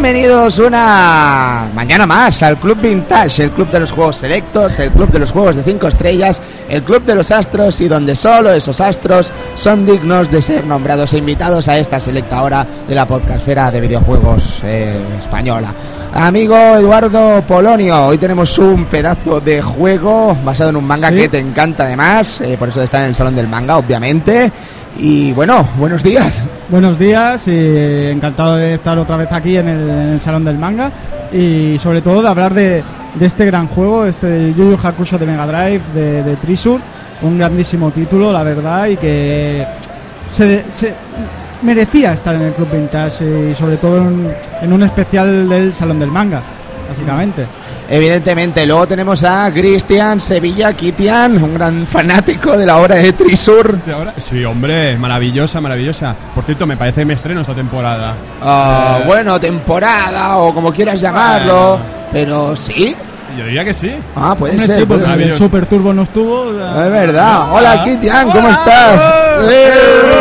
Bienvenidos una mañana más al Club Vintage, el club de los juegos selectos, el club de los juegos de 5 estrellas, el club de los astros y donde solo esos astros son dignos de ser nombrados e invitados a esta selecta hora de la podcastfera de videojuegos eh, española. Amigo Eduardo Polonio, hoy tenemos un pedazo de juego basado en un manga Sí. que te encanta además, eh, por eso está en el Salón del Manga, obviamente. Y bueno, buenos días. Buenos días y encantado de estar otra vez aquí en el, Salón del Manga y sobre todo de hablar de, este gran juego, este Yu Yu Hakusho de Mega Drive de, Trisur, un grandísimo título, la verdad, y que se, se merecía estar en el Club Vintage y sobre todo en un especial del Salón del Manga, básicamente. Evidentemente, luego tenemos a Cristian Sevilla Kitian, un gran fanático de la obra de Trisur. ¿De ahora? Sí, hombre, maravillosa, maravillosa. Por cierto, me parece me estreno esta temporada. Ah, Eh, bueno, temporada o como quieras llamarlo, pero sí. Yo diría que sí. Ah, puede Hombre, ser. sí, porque el Super Turbo no estuvo. Es verdad. Hola. Kitian, ¿cómo Hola. estás? ¡Eh!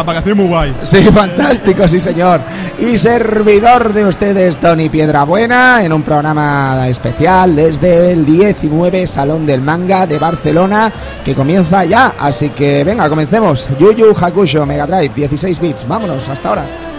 La vacación muy guay. Sí, fantástico, sí señor. Y servidor de ustedes, Tony Piedrabuena, en un programa especial desde el 19 Salón del Manga de Barcelona, que comienza ya. Así que venga, comencemos. Yu Yu Hakusho Mega Drive, 16 bits. Vámonos, hasta ahora.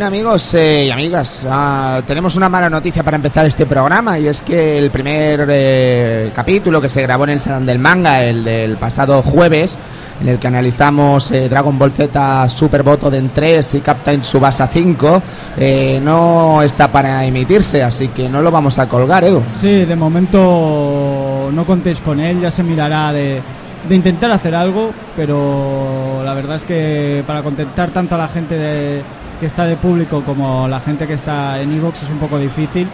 Bueno amigos eh, y amigas, ah, tenemos una mala noticia para empezar este programa y es que el primer eh, capítulo que se grabó en el Salón del Manga, el del pasado jueves, en el que analizamos eh, Dragon Ball Z Super Botoden 3 y Captain Subasa 5, eh, no está para emitirse, así que no lo vamos a colgar, Edu. Sí, de momento no contéis con él, ya se mirará de, de intentar hacer algo, pero la verdad es que para contentar tanto a la gente de- que está de público como la gente que está en Evox es un poco difícil,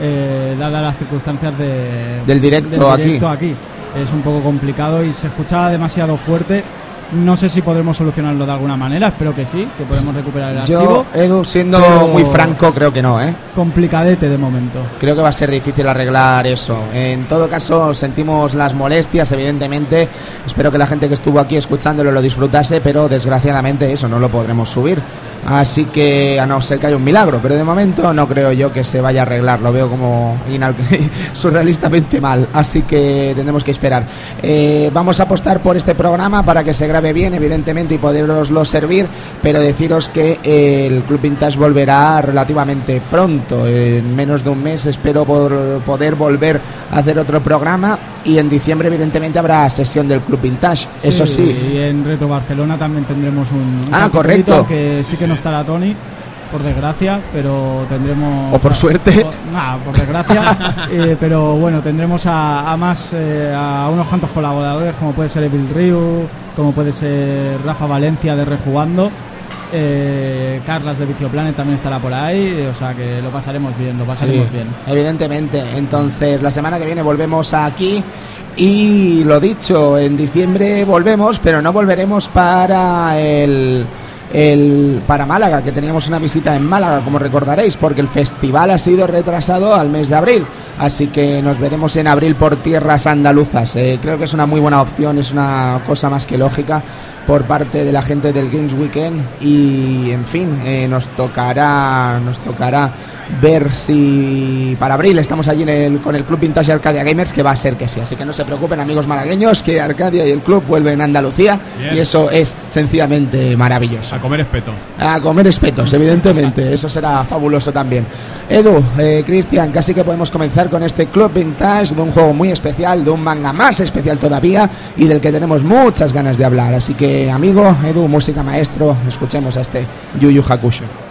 eh, dadas las circunstancias de- Del directo directo aquí. Es un poco complicado y se escuchaba demasiado fuerte. No sé si podremos solucionarlo de alguna manera, espero que sí, que podemos recuperar el Yo, archivo. Edu, siendo muy franco, creo que no, ¿eh? Complicadete de momento. Creo que va a ser difícil arreglar eso. En todo caso, sentimos las molestias, evidentemente. Espero que la gente que estuvo aquí escuchándolo lo disfrutase, pero desgraciadamente eso no lo podremos subir. Así que, a no ser que haya un milagro, pero de momento no creo yo que se vaya a arreglar. Lo veo como surrealistamente mal. Así que tendremos que esperar. Eh, vamos a apostar por este programa para que se grabe bien, evidentemente, y poderoslo servir. Pero deciros que eh, el Club Vintage volverá relativamente pronto. En menos de un mes espero por poder volver a hacer otro programa. Y en diciembre, evidentemente, habrá sesión del Club Vintage. Eso sí. Y en Retro Barcelona también tendremos un. un Ah, correcto. Que sí que no estará Tony, por desgracia, pero tendremos. O por suerte. nah, por desgracia. eh, pero bueno, tendremos a, a más. eh, a unos cuantos colaboradores, como puede ser Evil Ryu, como puede ser Rafa Valencia de Rejugando. Eh, Carlas de Vicioplanet también estará por ahí, o sea que lo pasaremos bien, lo pasaremos Sí, bien. Evidentemente. Entonces, la semana que viene volvemos aquí. Y lo dicho, en diciembre volvemos, pero no volveremos para el. El, para Málaga, que teníamos una visita en Málaga, como recordaréis, porque el festival ha sido retrasado al mes de abril. Así que nos veremos en abril por tierras andaluzas. Eh, creo que es una muy buena opción, es una cosa más que lógica por parte de la gente del Games Weekend. Y en fin, eh, nos tocará nos tocará ver si para abril estamos allí en el- con el Club Vintage Arcadia Gamers, que va a ser que sí. Así que no se preocupen, amigos malagueños, que Arcadia y el club vuelven a Andalucía Bien. y eso es sencillamente maravilloso. A comer espeto. A comer espetos, evidentemente. Eso será fabuloso también. Edu, eh, Cristian, casi que podemos comenzar con este Club Vintage de un juego muy especial, de un manga más especial todavía y del que tenemos muchas ganas de hablar. Así que, amigo, Edu, música maestro, escuchemos a este Yu Yu Hakusho.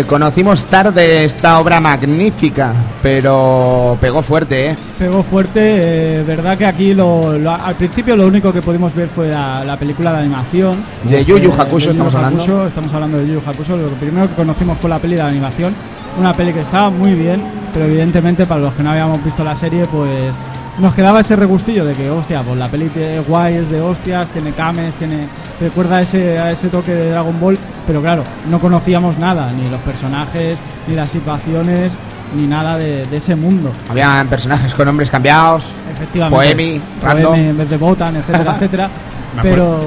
Eh, conocimos tarde esta obra magnífica, pero pegó fuerte, ¿eh? Pegó fuerte, eh, verdad que aquí lo, lo- al principio lo único que pudimos ver fue la, la película de animación. De Yu Yu Eh, Hakusho estamos hablando. Hakusho, estamos hablando de Yu Yu Hakusho. Lo primero que conocimos fue la peli de animación. Una peli que estaba muy bien, pero evidentemente para los que no habíamos visto la serie, pues nos quedaba ese regustillo de que, hostia, pues la peli es guay, es de hostias, tiene cames, tiene recuerda a ese, a ese toque de Dragon Ball, pero claro, no conocíamos nada, ni los personajes, ni las situaciones, ni nada de, de ese mundo. Habían personajes con nombres cambiados. Efectivamente. Poemi, random. Poemi en vez de Botan, etcétera, etcétera. Pero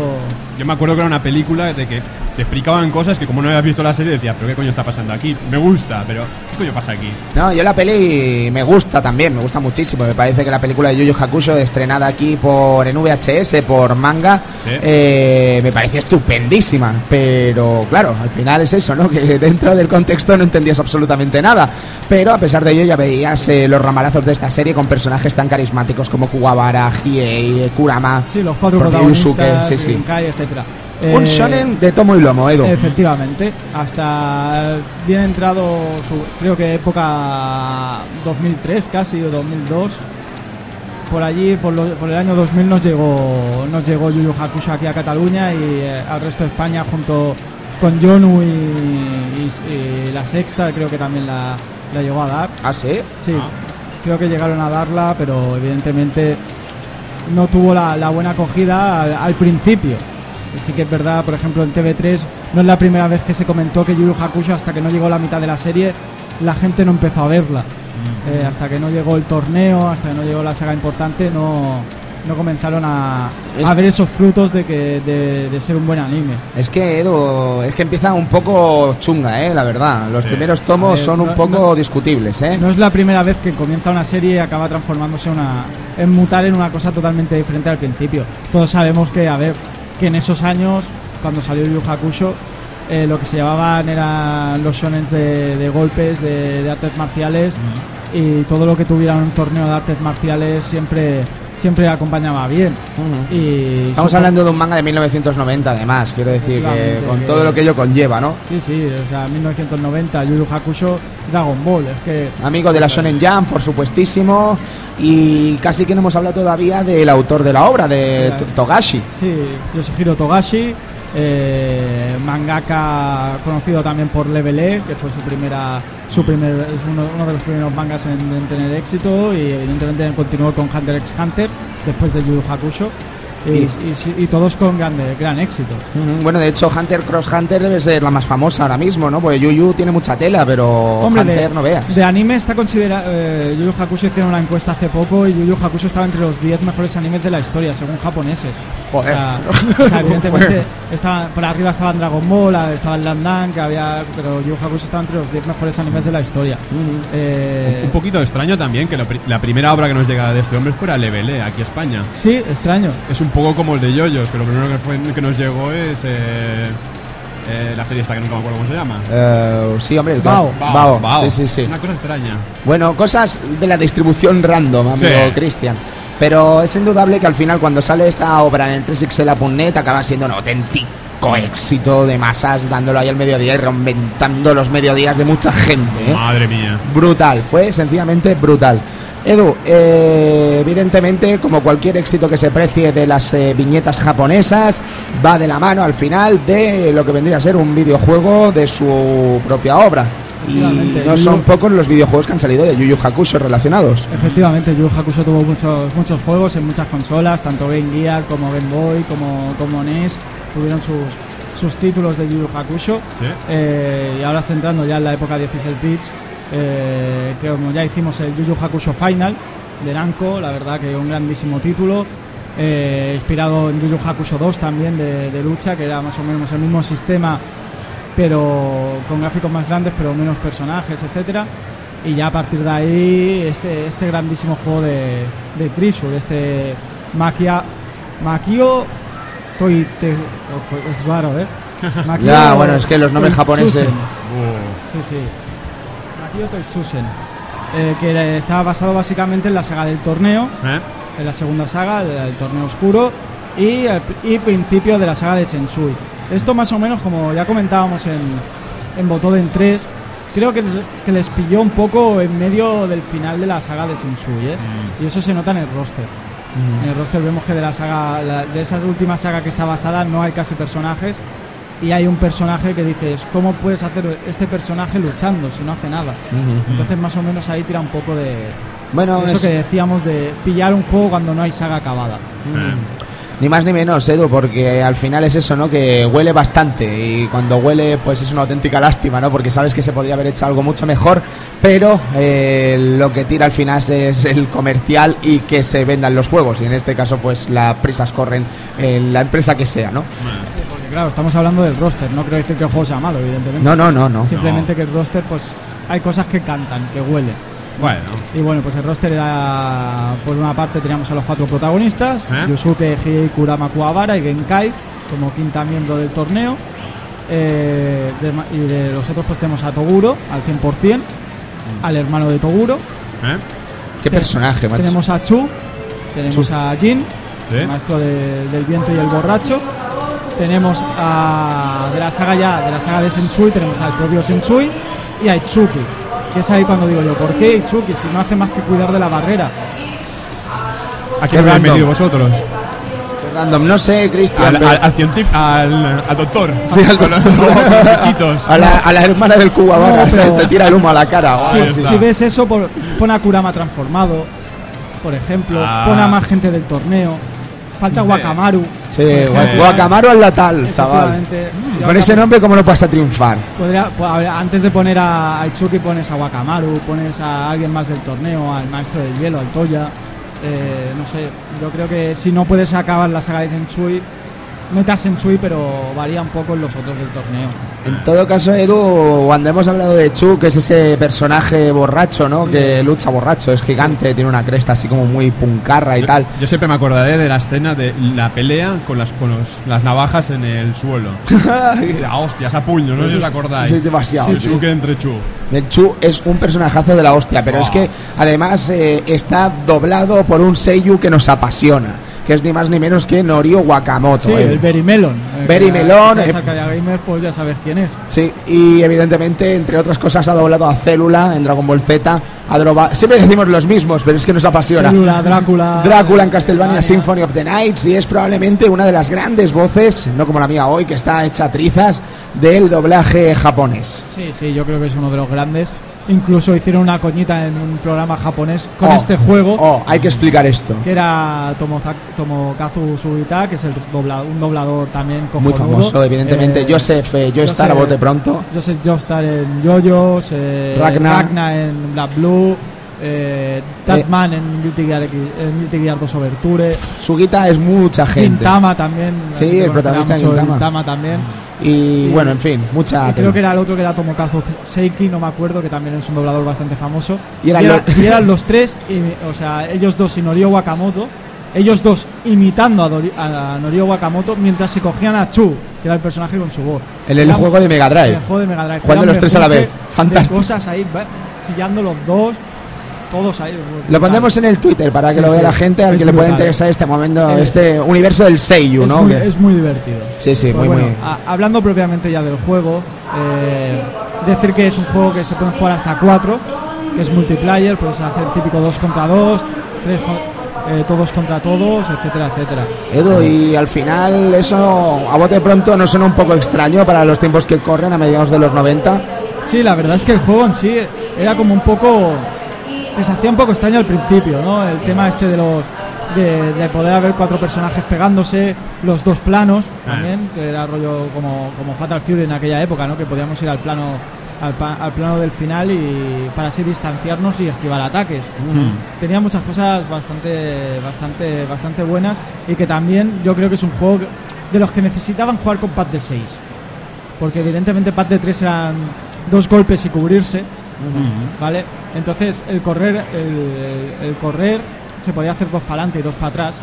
Yo me acuerdo que era una película de que te explicaban cosas que como no habías visto la serie decía, pero qué coño está pasando aquí. Me gusta, pero ¿qué coño pasa aquí? No, yo la peli me gusta también, me gusta muchísimo. Me parece que la película de Yu Yu Hakusho, estrenada aquí por en VHS, por manga, Sí. eh, me parece estupendísima. Pero claro, al final es eso, ¿no? Que dentro del contexto no entendías absolutamente nada. Pero a pesar de ello ya veías eh, los ramalazos de esta serie con personajes tan carismáticos como Kuwabara, Hiei, Kurama. sí, los cuatro protagonistas, Yusuke, sí, sí. Rinkai, etcétera. Un Eh, shonen de tomo y lomo, Edu. Efectivamente, hasta bien entrado, su, creo que época 2003 casi o 2002. Por allí, por, lo- por el año 2000 nos llegó, nos llegó Yu Yu Hakusho aquí a Cataluña y eh, al resto de España junto con Yonu y, y- y la Sexta creo que también la, la llegó a dar. Ah, sí. Sí, creo que llegaron a darla, pero evidentemente no tuvo la, la buena acogida al, al principio. Sí que es verdad, por ejemplo, en TV3 no es la primera vez que se comentó que Yu Yu Hakusho hasta que no llegó la mitad de la serie la gente no empezó a verla. Eh, hasta que no llegó el torneo, hasta que no llegó la saga importante, no, no comenzaron a, Es- a ver esos frutos de, que, de, de ser un buen anime. Es que Edu, es que empieza un poco chunga, eh, la verdad. Los Sí. primeros tomos A ver, son un no- poco no- discutibles, eh. No es la primera vez que comienza una serie y acaba transformándose una, en mutar en una cosa totalmente diferente al principio. Todos sabemos que, a ver, que en esos años, cuando salió Yu Hakusho, eh, lo que se llevaban eran los shonens de, de golpes, de, de artes marciales, y todo lo que tuviera un torneo de artes marciales siempre, siempre acompañaba bien. Y Estamos supo- hablando de un manga de 1990, además, quiero decir, que con todo lo que ello conlleva, ¿no? Sí, sí, o sea, 1990, Yu Yu Hakusho, Dragon Ball, es que... Amigo de la Shonen Jump, por supuestísimo, y casi que no hemos hablado todavía del autor de la obra, de Togashi. Sí, Yoshihiro Togashi, eh, mangaka conocido también por Level E, que fue su primera, su primer, es uno, uno de los primeros mangas en, en tener éxito y evidentemente continuó con Hunter x Hunter después de Yu Yu Hakusho y, Y- y todos con grande, gran éxito. Bueno, de hecho, Hunter Cross Hunter debe ser la más famosa ahora mismo, ¿no? Porque Yu Yu tiene mucha tela, pero Hombre, Hunter de, no veas. de anime está considerado. Eh, Yu Yu Hakusho hicieron una encuesta hace poco y Yu Yu Hakusho estaba entre los 10 mejores animes de la historia, según japoneses. Joder. O sea, o sea, evidentemente, estaban, por arriba estaban Dragon Ball, estaba el Landan, que había. Pero Yu Yu Hakusho estaba entre los 10 mejores animes de la historia. Eh, Un poquito extraño también que lo pri- la primera obra que nos llega de este hombre fuera Level E, aquí a España. sí, extraño. Es un poco como el de Yoyos, que lo primero que, fue, que nos llegó es eh, eh, la serie esta que nunca me acuerdo cómo se llama. Eh, sí, hombre, el que Bao. es- Bao. Sí, sí, sí. Una cosa extraña. Bueno, cosas de la distribución random, amigo Sí. Cristian. Pero es indudable que al final cuando sale esta obra en el 3xl.net acaba siendo un auténtico éxito de masas, dándolo ahí al mediodía y reventando los mediodías de mucha gente. ¿eh? Madre mía. Brutal, fue sencillamente brutal. Edu, eh, evidentemente, como cualquier éxito que se precie de las eh, viñetas japonesas, va de la mano al final de lo que vendría a ser un videojuego de su propia obra. Y no son pocos los videojuegos que han salido de Yu Yu Hakusho relacionados. Efectivamente, Yu Yu Hakusho tuvo muchos muchos juegos en muchas consolas, tanto Game Gear como Game Boy, como, como NES, tuvieron sus, sus títulos de Yu Yu Hakusho. Sí. Eh, y ahora centrando ya en la época 16 bits, eh, que como ya hicimos el Yu Yu Hakusho Final de Namco, la verdad que un grandísimo título, eh, inspirado en Yu Yu Hakusho 2 también de, de lucha, que era más o menos el mismo sistema, pero con gráficos más grandes, pero menos personajes, etcétera. Y ya a partir de ahí, este, este grandísimo juego de, de Trisur, este Makia, Makio Toi Te- es raro, ¿eh? Ya, bueno, es que los nombres japoneses-. Uh, Sí, sí. Makio Toitsusen. Eh, que estaba basado básicamente en la saga del torneo, ¿eh? en la segunda saga, el, el torneo oscuro, y, y principio de la saga de Sensui. Esto más o menos, como ya comentábamos en, en Botoden 3, creo que les, que les pilló un poco en medio del final de la saga de Sensui, ¿eh? Mm. Y eso se nota en el roster. En el roster vemos que de la saga, la- de esa última saga que está basada no hay casi personajes y hay un personaje que dices, ¿cómo puedes hacer este personaje luchando si no hace nada? Entonces más o menos ahí tira un poco de Bueno, eso es- que decíamos de pillar un juego cuando no hay saga acabada. Eh. Ni más ni menos, Edu, porque al final es eso, ¿no? Que huele bastante y cuando huele, pues es una auténtica lástima, ¿no? Porque sabes que se podría haber hecho algo mucho mejor, pero eh, lo que tira al final es el comercial y que se vendan los juegos. Y en este caso, pues las prisas corren en la empresa que sea, ¿no? Claro, estamos hablando del roster, no quiero decir que el juego sea malo, evidentemente. No, no, no, no. Simplemente que el roster, pues hay cosas que cantan, que huelen. Bueno, Y bueno, pues el roster era, por una parte teníamos a los cuatro protagonistas, ¿Eh? Yusuke, Hei, Kurama, Kuwabara y Genkai como quinta miembro del torneo. Eh, de y de los otros pues tenemos a Toguro al 100%, al hermano de Toguro. ¿eh? Qué personaje, macho. Tenemos a Chu, tenemos Chu. a Jin, Sí. el maestro de- del viento y el borracho. Tenemos a de la saga ya, de la saga de Sensui, tenemos al propio Sensui y a Itsuki. Que es ahí cuando digo yo, ¿por qué Itsuki si no hace más que cuidar de la barrera? ¿A Qué quién habéis metido vosotros? Random, no sé, Cristian. Al, al, al científico, al, al doctor. Sí, al doctor. los a, la, a la hermana del Cuba, No, ¿sabes? pero- Te tira el humo a la cara. Sí, Ay, sí. Si ves eso, por- pon a Kurama transformado, por ejemplo, Ah. pon a más gente del torneo. Falta Sí. Wakamaru. Sí. Sí. Guacamaro al latal, chaval. Con ese nombre, ¿cómo no vas a triunfar? Podría, pues, a ver, antes de poner a Itsuki pones a Wakamaru, pones a alguien más del torneo, al maestro del hielo, al Toya. Eh, no sé, yo creo que si no puedes acabar la saga de Sensui, metas Sensui, pero varía un poco en los otros del torneo. En todo caso, Edu, cuando hemos hablado de Chu, que es ese personaje borracho, ¿no? Sí. Que lucha borracho, es gigante, tiene una cresta así como muy puncarra y Yo- tal. Yo siempre me acordaré de la escena de la pelea con las con los- las navajas en el suelo. la hostias a puño, no sé si os acordáis. Sí, es demasiado, sí. truque entre Chu. El Chu es un personajazo de la hostia, pero Oh. es que además eh, está doblado por un Seiyu que nos apasiona, que es ni más ni menos que Norio Wakamoto. Sí, eh. el Berry Melon. Eh, eh. gamer, pues ya sabes quién es. Sí, y evidentemente, entre otras cosas, ha doblado a Célula en Dragon Ball Z. Ha droba- Siempre decimos los mismos, pero es que nos apasiona. Célula, Drácula. Drácula en Castlevania Castlevania. Symphony of the Nights y es probablemente una de las grandes voces, no como la mía hoy, que está hecha trizas, del doblaje japonés. Sí, sí, yo creo que es uno de los grandes. Incluso hicieron una coñita en un programa japonés con Oh, este juego. Oh, hay que explicar esto. que era Tomokazu Sugita, que es el dobla- un doblador también Muy cojonudo. famoso, evidentemente. Eh, Joseph, eh, Joestar, a bote pronto. Joseph Joestar en Yoyos, eh, Ragnar. Ragnar en Black Blue, eh, Tatman en Guilty Gear, X- en Guilty Gear 2 Overture, Sugita es mucha gente. Gintama también. Sí, el protagonista de mucho Gintama. también. Y, Y- bueno, en fin, mucha. Y creo que era el otro que era Tomokazu Seiki, no me acuerdo, que también es un doblador bastante famoso. Y eran era- los- y eran los tres, y- o sea, ellos dos y Norio Wakamoto, ellos dos imitando a, Dori- a Norio Wakamoto mientras se cogían a Chu, que era el personaje con su voz. En el Era- juego de Mega Drive. el juego de Mega Drive. Jugando los tres a la vez. Fantástico. Cosas ahí, chillando los dos. Todos ahí. Lo pondremos en el Twitter para que Sí, lo vea sí. la gente al que le pueda interesar este momento, Eh, este universo del Seiyu, es, ¿no? muy, es muy divertido. Sí, sí, Pues muy, bueno, muy. a- hablando propiamente ya del juego, eh, decir que es un juego que se puede jugar hasta 4, que es multiplayer, puedes hacer típico 2 contra 2, 3 todos contra todos, etcétera, etcétera. Edu, y al final eso a bote pronto no suena un poco extraño para los tiempos que corren a mediados de los 90. Sí, la verdad es que el juego en sí era como un poco. Te se hacía un poco extraño al principio, ¿no? El tema este de los. De, de poder haber cuatro personajes pegándose, los dos planos también, que era rollo como, como Fatal Fury en aquella época, ¿no? Que podíamos ir al plano al, pa- al plano del final y para así distanciarnos y esquivar ataques. Tenía muchas cosas bastante bastante bastante buenas y que también yo creo que es un juego de los que necesitaban jugar con pad de 6. Porque evidentemente pad de 3 eran dos golpes y cubrirse, ¿vale? Entonces el correr el, el correr se podía hacer dos para adelante y dos para atrás,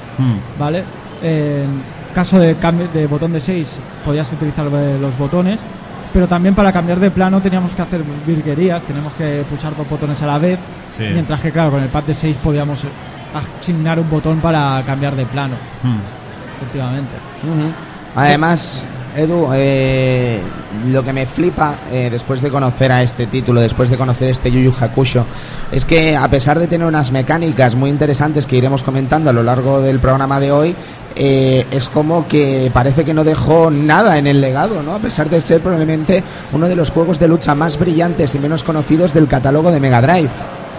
¿vale? En caso de cambio de botón de 6 podías utilizar eh, los botones, pero también para cambiar de plano teníamos que hacer virguerías, teníamos que pulsar dos botones a la vez, Sí. mientras que claro, con el pad de 6 podíamos asignar un botón para cambiar de plano, efectivamente. Además, Edu, eh, lo que me flipa eh, después de conocer a este título, después de conocer este Yu Yu Hakusho, es que a pesar de tener unas mecánicas muy interesantes que iremos comentando a lo largo del programa de hoy, eh, es como que parece que no dejó nada en el legado, ¿no? A pesar de ser probablemente uno de los juegos de lucha más brillantes y menos conocidos del catálogo de Mega Drive.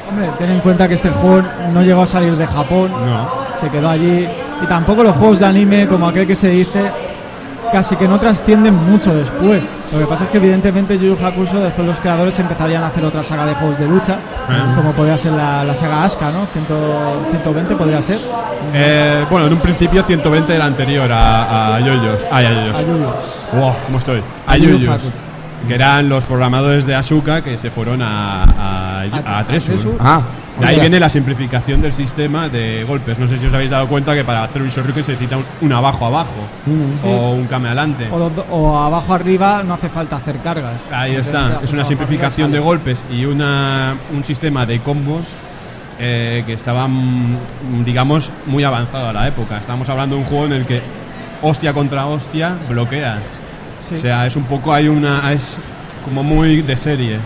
Hombre, ten en cuenta que este juego no llegó a salir de Japón, No. se quedó allí. Y tampoco los juegos de anime, como aquel que se dice, casi que no trascienden mucho después. Lo que pasa es que evidentemente Yu Yu Hakusho, después los creadores empezarían a hacer otra saga de juegos de lucha, como podría ser la, la saga Asuka, ¿no? 100 120 podría ser. Eh, bueno, en un principio 120 era anterior a, a Yoyos. Ay, a Yoyos. A Yu. Wow, ¿cómo estoy? A A Yoyos. Que eran los programadores de Asuka que se fueron a, a, A- a, a Tresur. Tresur. Ah, De ahí viene la simplificación del sistema de golpes. No sé si os habéis dado cuenta que para hacer un Shoryuken se necesita un, un abajo abajo Sí. o un kame adelante. O, o abajo arriba no hace falta hacer cargas. Ahí está. Es una simplificación de golpes y una, un sistema de combos eh, que estaba, mm, digamos, muy avanzado a la época. Estamos hablando de un juego en el que hostia contra hostia bloqueas. Sí. O sea, es un poco, hay una. Es como muy de serie.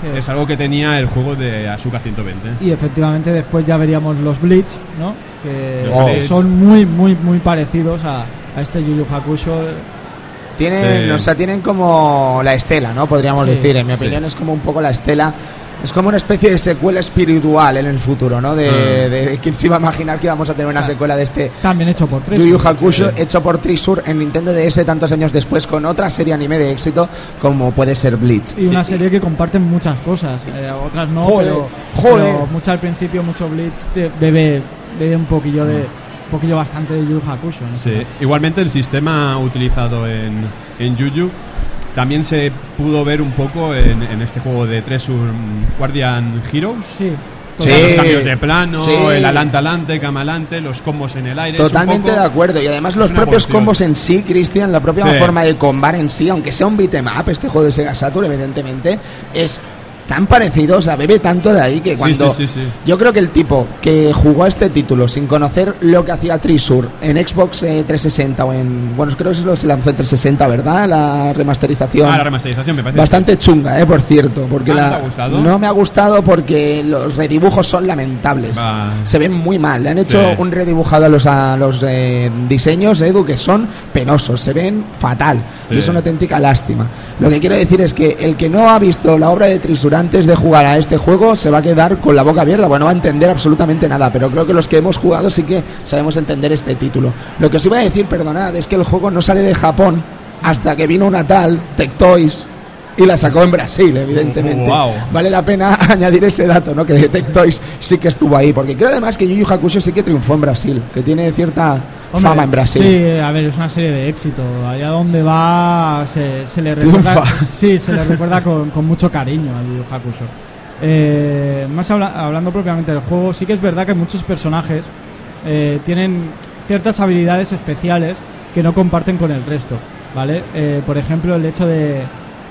Sí. Es algo que tenía el juego de Asuka 120. Y efectivamente después ya veríamos los Bleach, ¿no? Que son muy, muy, muy parecidos a, a este Yu Yu Hakusho. Tienen, Sí. o sea, tienen como la estela, ¿no? Podríamos Sí, decir. En mi sí. opinión es como un poco la estela. Es como una especie de secuela espiritual en el futuro, ¿no? De, Ah. de- de quién se iba a imaginar que íbamos a tener una Claro. secuela de este También hecho por tres. Yu Yu Hakusho Sí. hecho por Trisur en Nintendo DS tantos años después con otra serie anime de éxito como puede ser Bleach. Y una serie que comparten muchas cosas. eh, otras no, Joder, pero, joder. pero mucho al principio, mucho Bleach te- bebe, bebe un poquillo de. Un poquillo bastante de Yu Yu Hakusho. ¿no? Sí. Igualmente el sistema utilizado en, en Yuyu también se pudo ver un poco en, en este juego de Tresur mm, Guardian Heroes. Sí. Sí. Los cambios de plano, Sí. el alante alante, cama alante, los combos en el aire. Totalmente poco- de acuerdo. Y además los propios evolución. combos en sí, Cristian, la propia Sí. forma de combar en sí, aunque sea un beat'em up, este juego de Sega Saturn, evidentemente, es tan parecido, o sea, bebe tanto de ahí que cuando... sí, sí, sí. Yo creo que el tipo que jugó a este título sin conocer lo que hacía Trisur en Xbox eh, 360 o en... Bueno, creo que se se lanzó en 360, ¿verdad? La remasterización. Ah, la remasterización me parece. Bastante chunga, eh, por cierto, porque Ah, ¿no la- te ha gustado? no me ha gustado porque los redibujos son lamentables. Se ven muy mal. Le han hecho un redibujado a los a los eh, diseños, Edu, que son penosos, se ven fatal y es una auténtica lástima. Lo que quiero decir es que el que no ha visto la obra de Trisur antes de jugar a este juego se va a quedar con la boca abierta, bueno, no va a entender absolutamente nada, pero creo que los que hemos jugado sí que sabemos entender este título. Lo que os iba a decir, perdonad, es que el juego no sale de Japón hasta que vino una tal Tectoys y la sacó en Brasil, evidentemente. Wow. Vale la pena añadir ese dato, ¿no? Que Detectoys sí que estuvo ahí, porque creo además que Yu Yu Hakusho sí que triunfó en Brasil, que tiene cierta Hombre, fama en Brasil. Sí, a ver, es una serie de éxito. Allá donde va se, se le recuerda, Triunfa. sí, se le recuerda con, con mucho cariño Yu Yu Hakusho. Eh, más habla- hablando propiamente del juego, sí que es verdad que muchos personajes eh, tienen ciertas habilidades especiales que no comparten con el resto, ¿vale? Eh, por ejemplo, el hecho de,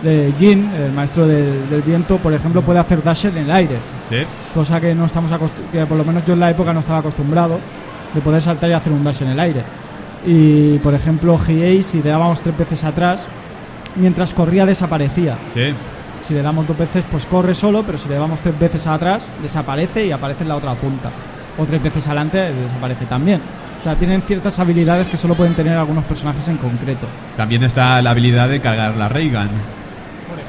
de Jin, el maestro del, del viento, por ejemplo, puede hacer dash en el aire, Sí. cosa que no estamos que por lo menos yo en la época no estaba acostumbrado de poder saltar y hacer un dash en el aire. Y por ejemplo, Hiei, si le dábamos tres veces atrás, mientras corría desaparecía. Sí. Si le damos dos veces, pues corre solo, pero si le damos tres veces atrás, desaparece y aparece en la otra punta. O tres veces adelante, desaparece también. O sea, tienen ciertas habilidades que solo pueden tener algunos personajes en concreto. También está la habilidad de cargar la Reagan,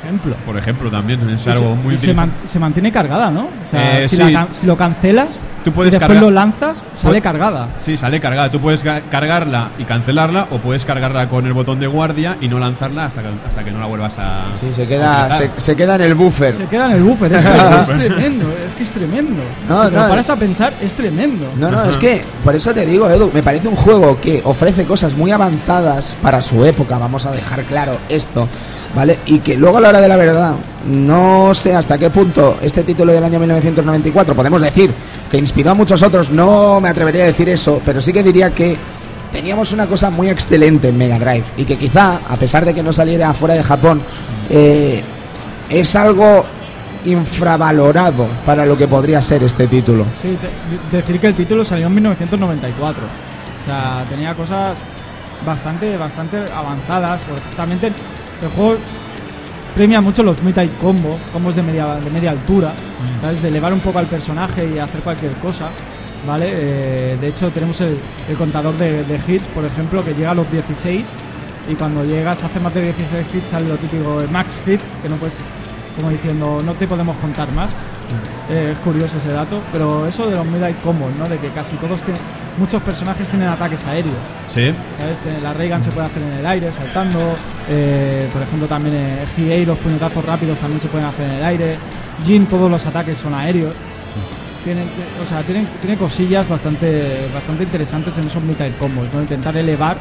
ejemplo. por ejemplo, también. Es algo se- muy se, man- se mantiene cargada, ¿no? O sea, Eh, si, sí. la can- si lo cancelas Tú puedes y después cargar- lo lanzas, sale cargada. Sí, sale cargada. Tú puedes ca- cargarla y cancelarla o puedes cargarla con el botón de guardia y no lanzarla hasta que, hasta que no la vuelvas a. Sí, se queda, se, queda en el buffer. Se queda en el buffer. Es, que es tremendo, es que es tremendo. No, si te lo no, paras a pensar, es tremendo. No, no, es que por eso te digo, Edu, me parece un juego que ofrece cosas muy avanzadas para su época, vamos a dejar claro esto, ¿vale? Y que luego a la hora de la verdad, no sé hasta qué punto este título del año 1994, podemos decir que inspiró a muchos otros, no me atrevería a decir eso, pero sí que diría que teníamos una cosa muy excelente en Mega Drive y que quizá, a pesar de que no saliera fuera de Japón, eh, es algo infravalorado para lo que podría ser este título. Sí, decir que el título salió en 1994. O sea, tenía cosas bastante bastante avanzadas. También el juego premia mucho los mid combo, combos de media, de media altura, ¿sabes? De elevar un poco al personaje y hacer cualquier cosa. ¿Vale? Eh, de hecho, tenemos el, el contador de, de hits, por ejemplo, que llega a los 16 y cuando llegas a hacer más de 16 hits sale lo típico de max hit, que no puedes, como diciendo, no te podemos contar más. Eh, es curioso ese dato, pero eso de los mid combos, ¿no? De que casi todos tienen, muchos personajes tienen ataques aéreos. Sí. ¿sabes? La Reagan se puede hacer en el aire, saltando. eh, por ejemplo, también eh, GA, los puñetazos rápidos también se pueden hacer en el aire. Jin, todos los ataques son aéreos. Tienen, o sea, tienen, tiene cosillas bastante, bastante interesantes en esos mitad combos, ¿no? Intentar elevar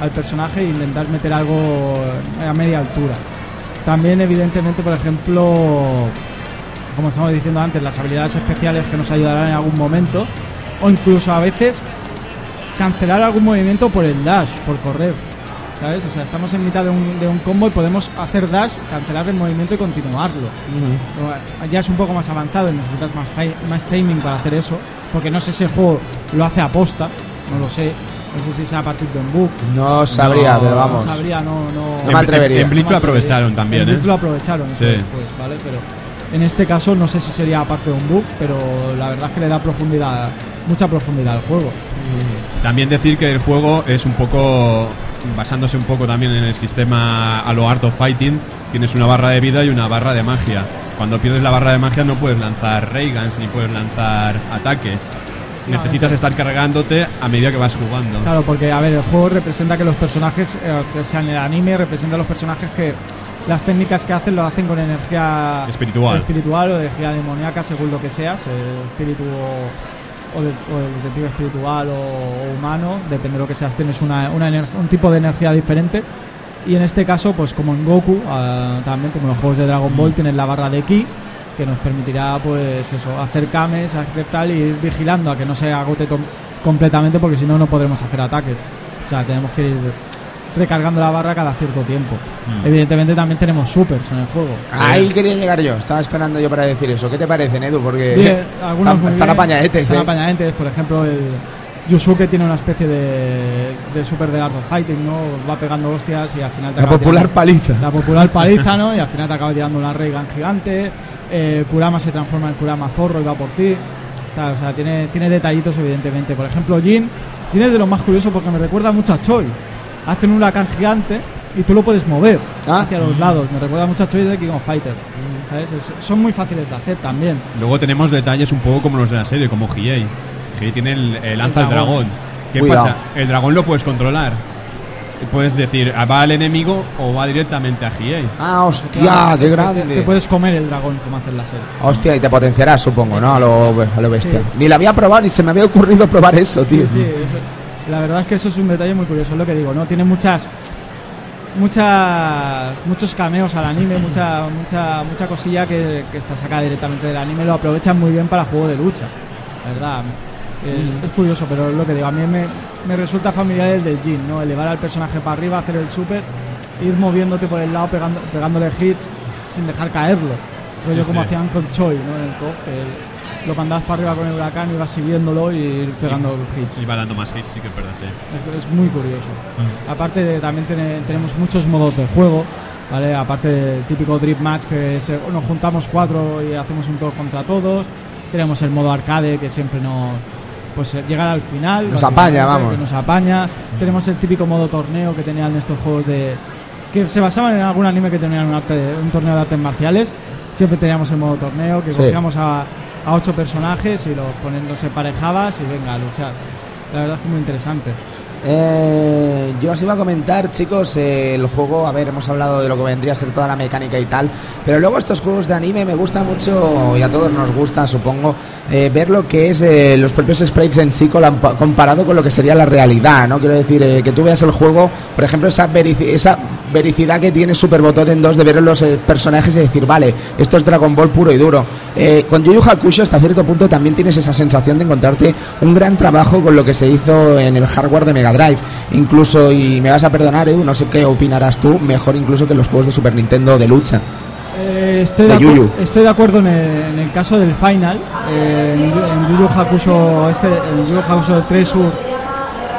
al personaje e intentar meter algo a media altura. También, evidentemente, por ejemplo, como estamos diciendo antes, las habilidades especiales que nos ayudarán en algún momento, o incluso a veces cancelar algún movimiento por el dash, por correr. ¿Sabes? O sea, estamos en mitad de un, de un combo y podemos hacer dash, cancelar el movimiento y continuarlo. Pero, Ya es un poco más avanzado y necesitas más, más timing para hacer eso. Porque no sé si el juego lo hace aposta, no lo sé. No sé si sea a partir de un bug. No sabría, No, pero vamos. No sabría, no. no No me atrevería. En Blitz no lo aprovecharon también, En ¿eh? Blitz lo aprovecharon, Sí. es, pues, ¿vale? Pero en este caso no sé si sería aparte de un bug, pero la verdad es que le da profundidad, mucha profundidad al juego. También decir que el juego es un poco, basándose un poco también en el sistema a lo Art of Fighting, tienes una barra de vida y una barra de magia. Cuando pierdes la barra de magia no puedes lanzar Reagans ni puedes lanzar ataques. Necesitas estar cargándote a medida que vas jugando. Claro, porque a ver, el juego representa que los personajes, eh, o sea, en el anime representa a los personajes que las técnicas que hacen lo hacen con energía Espiritual. espiritual o energía demoníaca, según lo que seas, espíritu o, de- o el detective espiritual o, o humano, depende de lo que seas, tienes una, un tipo de energía diferente. Y en este caso, pues como en Goku, ah, también como en los juegos de Dragon Ball, tienes la barra de ki que nos permitirá, pues eso, hacer kames, hacer tal y ir vigilando a que no se agote completamente, porque si no, no podremos hacer ataques. O sea, tenemos que ir recargando la barra cada cierto tiempo. Mm. Evidentemente también tenemos supers en el juego. Ahí quería llegar yo, estaba esperando yo para decir eso. ¿Qué te parecen, Edu? Porque Bien, algunos están, están bien, apañadetes, Están ¿eh? apañadetes, por ejemplo, el Yusuke tiene una especie de, de super de Art of Fighting, ¿no? Va pegando hostias y al final te La acaba popular tirando- paliza. La popular paliza, ¿no? Y al final te acaba tirando una Reagan gigante. Eh, Kurama se transforma en Kurama zorro y va por ti. Está, o sea, tiene, tiene detallitos, evidentemente. Por ejemplo, Jin. Jin es de lo más curioso porque me recuerda mucho a Choi. Hacen un huracán gigante y tú lo puedes mover Ah. hacia los lados. Me recuerda mucho a Choi de King of Fighter. ¿Sabes? Es- son muy fáciles de hacer también. Luego tenemos detalles un poco como los de la serie, como Hiei. Hiei tiene el, el lanza al dragón. dragón. ¿Qué Cuidado. pasa? El dragón lo puedes controlar. Puedes decir, ah, va al enemigo o va directamente a Hiei. Ah, hostia, Claro, qué te- grande. Te, te puedes comer el dragón como hace en la serie. Hostia, y te potenciarás, supongo, ¿no? A lo, a lo bestia. Sí. Ni la había probado ni se me había ocurrido probar eso, tío. Sí, sí, eso- la verdad es que eso es un detalle muy curioso, es lo que digo, ¿no? Tiene muchas muchas muchos cameos al anime, mucha mucha mucha cosilla que, que está sacada directamente del anime, lo aprovechan muy bien para juego de lucha, la verdad. Eh, Es curioso, pero es lo que digo, a mí me, me resulta familiar el del Jin, ¿no? Elevar al personaje para arriba, hacer el super ir moviéndote por el lado, pegando, pegándole hits sin dejar caerlo. Rollo Sí, como sí. hacían con Choi, ¿no? En el COF, que lo mandabas para arriba con el huracán, ibas siguiéndolo y ir pegando hits. Y va dando más hits, sí que es verdad, sí. Es, es muy curioso. Aparte de- también tene- tenemos muchos modos de juego, ¿vale? Aparte del típico Drip Match que se- nos juntamos cuatro y hacemos un todos contra todos. Tenemos el modo arcade que siempre nos pues eh, llegar al final. Nos apaña, vamos. que nos apaña. Tenemos el típico modo torneo que tenían estos juegos de que se basaban en algún anime que tenían un, arte- un torneo de artes marciales. Siempre teníamos el modo torneo que Sí. cogíamos a, a ocho personajes y los ponen, los emparejabas y venga a luchar. La verdad es que es muy interesante. Eh, yo os iba a comentar, chicos, eh, el juego, a ver, hemos hablado de lo que vendría a ser toda la mecánica y tal, pero luego estos juegos de anime me gusta mucho, y a todos nos gusta, supongo, eh, ver lo que es eh, los propios sprites en sí comparado con lo que sería la realidad, ¿no? Quiero decir, eh, que tú veas el juego, por ejemplo, esa, verici- esa vericidad que tiene Super Botón en 2 de ver los eh, personajes y decir, vale, esto es Dragon Ball puro y duro. Con Yu Yu Hakusho hasta cierto punto también tienes esa sensación de encontrarte un gran trabajo con lo que se hizo en el hardware de Mega Drive. Incluso, y me vas a perdonar, Edu, no sé qué opinarás tú, mejor incluso que los juegos de Super Nintendo de lucha. Eh, estoy, De Yu-Yu. estoy de acuerdo en el, en el caso del final. eh, en, en Yu Yu Hakusho, este, en Yu Yu Hakusho 3 Sur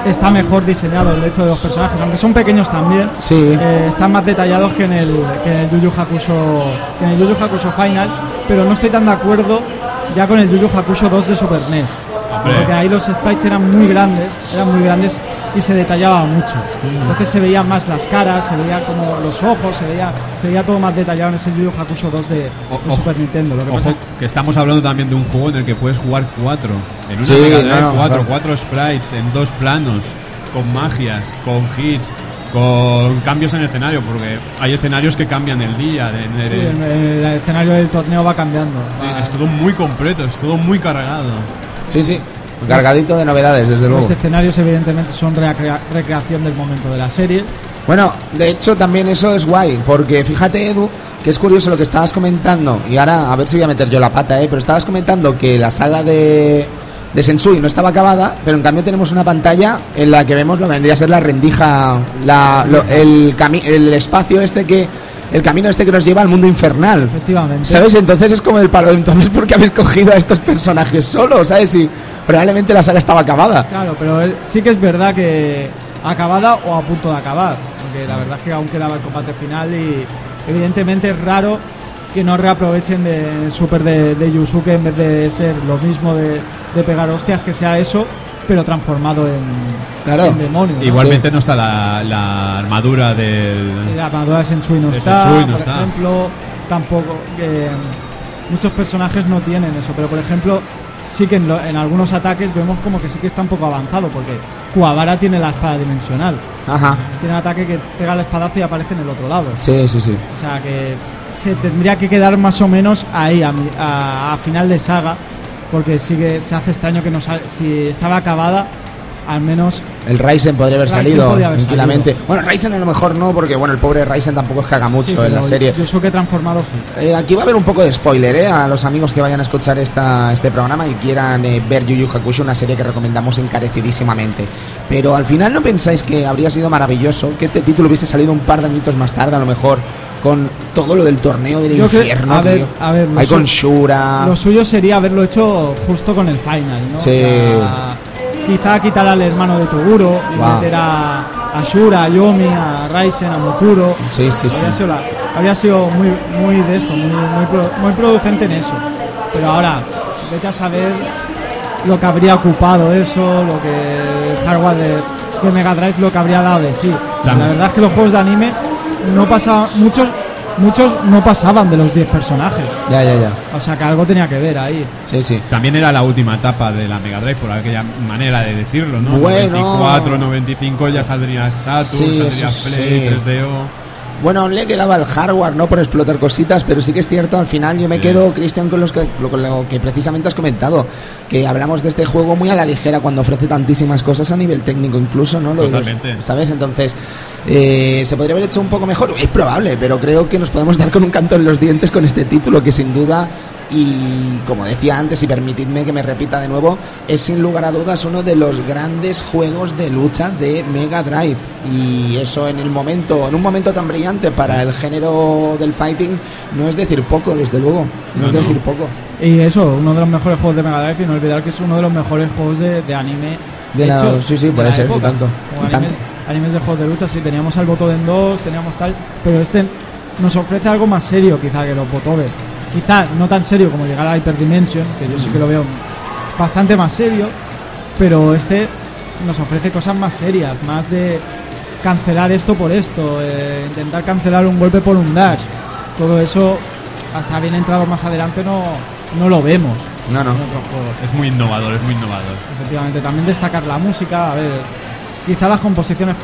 está mejor diseñado el hecho de los personajes, aunque son pequeños también. Sí. eh, están más detallados que en el que en el Yu Yu Hakusho, que en el Yu Yu Hakusho Final, pero no estoy tan de acuerdo ya con el Yu Yu Hakusho 2 de Super NES. Hombre. Porque ahí los sprites eran muy grandes, eran muy grandes y se detallaba mucho. Entonces se veían más las caras, se veía como los ojos, se veía, se veía todo más detallado en ese Yu Hakusho 2 de, de O- Super Nintendo. Lo que pasa Ojo, que estamos hablando también de un juego en el que puedes jugar cuatro. En una Sí, Mega Drive, no, cuatro, claro. cuatro sprites en dos planos, con magias, con hits, con cambios en el escenario, porque hay escenarios que cambian el día. de- de- Sí, el, el escenario del torneo va cambiando. Sí, Va- es todo muy completo, es todo muy cargado. Sí, sí. Cargadito de novedades, desde luego. los escenarios evidentemente son recrea- recreación del momento de la serie. Bueno, de hecho también eso es guay, porque fíjate Edu, que es curioso lo que estabas comentando, y ahora a ver si voy a meter yo la pata, ¿eh? pero estabas comentando que la saga de, de Sensui no estaba acabada, pero en cambio tenemos una pantalla en la que vemos lo que vendría a ser la rendija, la, lo- el, el espacio este que, el camino este que nos lleva al mundo infernal. Efectivamente. ¿Sabes? Entonces es como el palo. Entonces, ¿por qué habéis cogido a estos personajes solos? ¿Sabes? Y probablemente la saga estaba acabada. Claro, pero sí que es verdad que acabada o a punto de acabar. Porque la verdad es que aún quedaba el combate final y evidentemente es raro que no reaprovechen del super de, de Yusuke en vez de ser lo mismo de, de pegar hostias, que sea eso, pero transformado en, Claro. en demonio. ¿no? Igualmente no está la, la armadura del. La armadura de Sensui no De está, Sensui no por está. ejemplo, tampoco. eh, muchos personajes no tienen eso, pero por ejemplo, sí que en, lo- en algunos ataques vemos como que sí que está un poco avanzado, porque Kuwabara tiene la espada dimensional. Ajá. Tiene un ataque que pega el espadazo y aparece en el otro lado. Sí, sí, sí. O sea que se tendría que quedar más o menos ahí, a, a- a final de saga, porque sí que se hace extraño que no si estaba acabada, al menos El Ryzen podría haber Ryzen salido haber tranquilamente. Bueno, Ryzen a lo mejor no, porque bueno, el pobre Ryzen tampoco es que haga mucho sí, en la serie. Yusuke transformado sí. Eh, aquí va a haber un poco de spoiler, ¿eh? A los amigos que vayan a escuchar esta, este programa y quieran eh, ver Yu Yu Hakusho, una serie que recomendamos encarecidísimamente. Pero al final, ¿no pensáis que habría sido maravilloso que este título hubiese salido un par de añitos más tarde, a lo mejor, con todo lo del torneo del Yo creo- infierno, a ver, tío? a ver, Ahí con Shura. Lo suyo sería haberlo hecho justo con el final, ¿no? O Sí. sea, quizá quitar al hermano de Toguro y Wow. meter a, a Shura, a Yomi, a Raisen, a Mukuro. Sí, sí, sí. Sido, la- habría sido muy, muy de esto, muy, muy, pro- muy producente en eso. Pero ahora, vete a saber lo que habría ocupado eso, lo que el hardware de, de Mega Drive lo que habría dado de sí. La verdad es que los juegos de anime no pasaban, muchos, muchos no pasaban de los 10 personajes. Ya, ya, ya. O sea que algo tenía que ver ahí. Sí, sí. También era la última etapa de la Mega Drive, por aquella manera de decirlo, ¿no? Bueno. 94, 95 ya saldría Saturn, Sí, saldría Play, sí. 3DO. Bueno, le quedaba el hardware, ¿no? Por explotar cositas, pero sí que es cierto, al final yo me quedo, Cristian, con, los que, con lo que precisamente has comentado, que hablamos de este juego muy a la ligera cuando ofrece tantísimas cosas a nivel técnico incluso, ¿no? Lo- Totalmente. ¿Sabes? Entonces, eh, se podría haber hecho un poco mejor, es probable, pero creo que nos podemos dar con un canto en los dientes con este título, que sin duda y como decía antes y permitidme que me repita de nuevo, es sin lugar a dudas uno de los grandes juegos de lucha de Mega Drive y eso en el momento, en un momento tan brillante para el género del fighting no es decir poco, desde luego, no, es decir poco. Y eso, uno de los mejores juegos de Mega Drive y no olvidar que es uno de los mejores juegos de, de anime. De la- hechos sí, sí, de puede ser, época. tanto, y tanto. animes, animes de juegos de lucha, sí, teníamos al Botoden 2, teníamos tal, pero este nos ofrece algo más serio quizá que los Botoden. Quizá no tan serio como llegar a Hyper Dimension, que yo sí que lo veo bastante más serio, pero este nos ofrece cosas más serias, más de cancelar esto por esto, eh, intentar cancelar un golpe por un dash. Todo eso, hasta bien entrado más adelante, no, no lo vemos No, no. en otros juegos. Es muy innovador, es muy innovador. Efectivamente, también destacar la música, a ver, quizá las composiciones,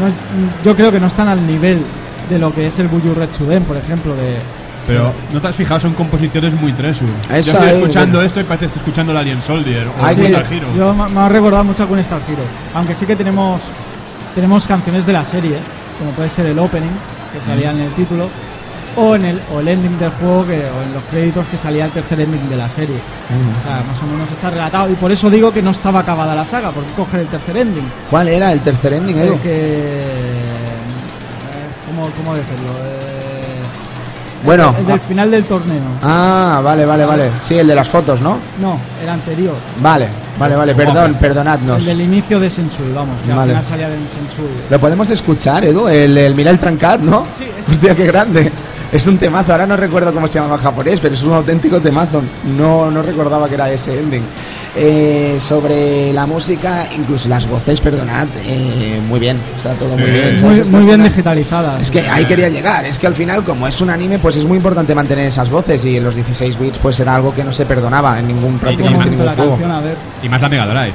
no es- yo creo que no están al nivel de lo que es el Buju Red Chuden, por ejemplo, de... Pero no te has fijado, son composiciones muy tresu. Yo estoy es, escuchando esto y parece que estoy escuchando el Alien Soldier o Ay, Hero. Yo me, ha recordado mucho Queen Star Hero, aunque sí que tenemos tenemos canciones de la serie, como puede ser el opening, que salía en el título, o en el, o el ending del juego, que, o en los créditos que salía el tercer ending de la serie. O sea, más o menos está relatado, y por eso digo que no estaba acabada la saga, porque coger el tercer ending. ¿Cuál era el tercer ending, Edu? El que... eh, ¿Cómo, cómo decirlo? Eh, Bueno, El, del final del torneo. Ah, vale, vale, vale. Sí, el de las fotos, ¿no? No, el anterior. Vale, vale, vale, perdón, perdonadnos. El del inicio de Sensui, vamos, que Vale. al final salía de Sensui. Lo podemos escuchar, Edu, el, el Trancat, ¿no? Sí, ese. Hostia, qué grande. Es un temazo, ahora no recuerdo cómo se llamaba en japonés, pero es un auténtico temazo. No, no recordaba que era ese ending. Eh, sobre la música, incluso las voces, perdonad, eh, muy bien, está todo muy Sí. bien. ¿sabes? Muy, Es que muy al bien final- digitalizada. Es que ahí quería llegar, es que al final, como es un anime, pues es muy importante mantener esas voces y en los 16 bits pues era algo que no se perdonaba en ningún, prácticamente momento ningún la juego. canción, a ver. Y más la Mega Drive.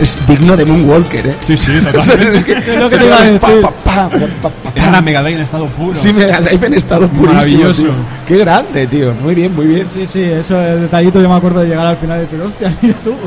Es digno de Moonwalker, ¿eh? Sí, sí, es que, Es lo que te iba a decir. pa, pa, pa, pa, pa, Era la Mega Drive en estado puro. Sí, Mega Drive en estado purísimo. Maravilloso. tío. Qué grande, tío. Muy bien, muy bien. Sí, sí, eso, el detallito yo me acuerdo de llegar al final y decir, hostia, mira tú.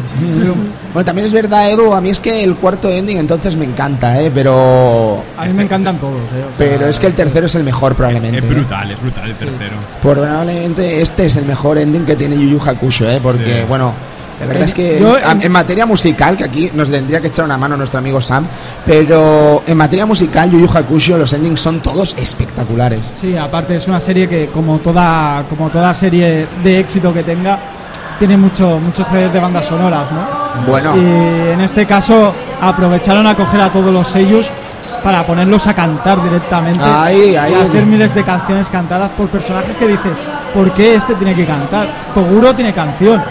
Bueno, también es verdad, Edu, a mí es que el cuarto ending entonces me encanta, ¿eh? Pero... A mí me encantan todos, eh. o sea, Pero es que el tercero es el mejor probablemente. Es ¿eh? brutal, es brutal el tercero. Probablemente este es el mejor ending que tiene Yu Yu Hakusho, ¿eh? Porque, Sí. bueno, la verdad es que yo en, en- en materia musical, que aquí nos tendría que echar una mano nuestro amigo Sam, pero en materia musical, Yu Yu Hakusho, los endings son todos espectaculares. Sí, aparte es una serie que como toda como toda serie de éxito que tenga tiene mucho muchos CDs de bandas sonoras, ¿no? Bueno, Y en este caso aprovecharon a coger a todos los sellos para ponerlos a cantar directamente Ahí, ahí. y hacer miles de canciones cantadas por personajes que dices, ¿por qué este tiene que cantar? Toguro tiene canción.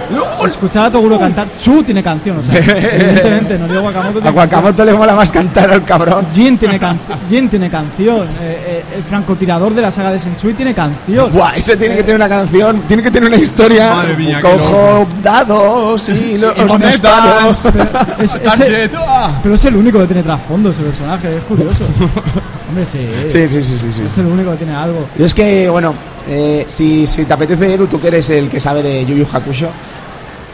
Escuchar a Toguro cantar, Chu tiene canción, o sea, evidentemente, no digo Wakamoto a tiene Guacamoto le mola más cantar al cabrón. Jin tiene, can- Jin tiene canción, eh, eh, el francotirador de la saga de Sensui tiene canción. Buah, ese tiene que tener una canción, tiene que tener una historia. Madre mía, Cojo dados y los Y monedas. Pero es, es el, pero es el único que tiene trasfondo ese personaje, es curioso. Hombre, sí, Sí, sí, sí, sí, sí. es el único que tiene algo. Y es que, bueno, eh, si, si te apetece, Edu, tú que eres el que sabe de Yu Yu Hakusho,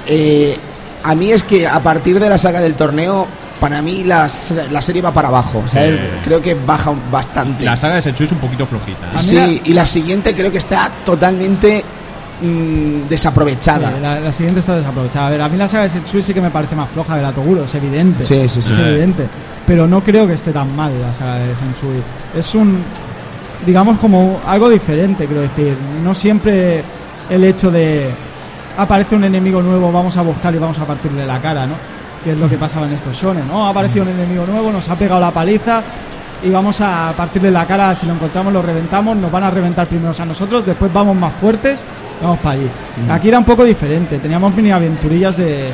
eh, a mí es que a partir de la saga del torneo, para mí la, la serie va para abajo. O sea, Sí. creo que baja bastante. La saga de Senchu es un poquito flojita. ¿eh? Sí, y la siguiente creo que está totalmente mm, desaprovechada. Sí, la, la siguiente está desaprovechada. A ver, a mí la saga de Sensui sí que me parece más floja de la Toguro, es evidente. Sí, sí, sí. Es Sí. evidente. Pero no creo que esté tan mal la saga de Sensui. Es un. Digamos, como algo diferente, quiero decir. No siempre el hecho de. Aparece un enemigo nuevo, vamos a buscar y vamos a partirle la cara, ¿no? Que es lo que pasaba en estos shonen, ¿no? Ha aparecido un enemigo nuevo, nos ha pegado la paliza y vamos a partirle la cara. Si lo encontramos, lo reventamos. Nos van a reventar primero a nosotros, después vamos más fuertes, vamos para allí. Aquí era un poco diferente. Teníamos mini aventurillas de,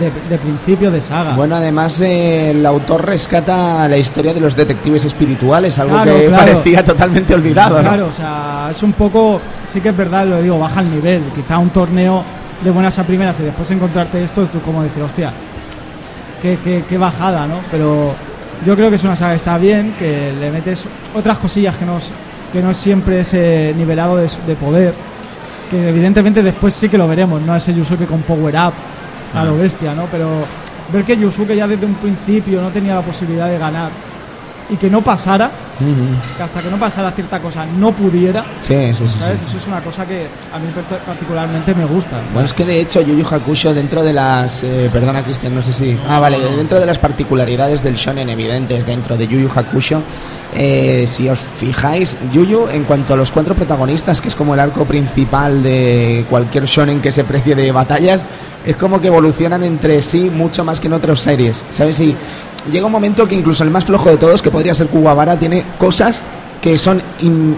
de, de principio de saga. Bueno, además eh, el autor rescata la historia de los detectives espirituales, algo Claro, que claro. parecía totalmente olvidado, ¿no? Claro, o sea, es un poco, sí que es verdad, lo digo, baja el nivel. Quizá un torneo de buenas a primeras y después encontrarte esto es como decir, hostia, qué, qué- qué bajada, ¿no? Pero yo creo que es una saga que está bien, que le metes otras cosillas que no, s- que no es siempre ese nivelado de, de poder, que evidentemente después sí que lo veremos, no ese Yusuke con power up a lo bestia, ¿no? Pero ver que Yusuke ya desde un principio no tenía la posibilidad de ganar y que no pasara, que hasta que no pasara cierta cosa no pudiera, Sí, sí, sí. ¿sabes? Eso es una cosa que a mí particularmente me gusta. ¿sabes? Bueno, es que de hecho Yu Yu Hakusho dentro de las... eh, perdona Cristian, no sé si... Ah, vale, dentro de las particularidades del shonen evidentes dentro de Yu Yu Hakusho, eh, si os fijáis, Yu Yu en cuanto a los cuatro protagonistas, que es como el arco principal de cualquier shonen que se precie de batallas, es como que evolucionan entre sí mucho más que en otras series, ¿sabes? Y llega un momento que incluso el más flojo de todos, que podría ser Kuwabara, tiene cosas que son in-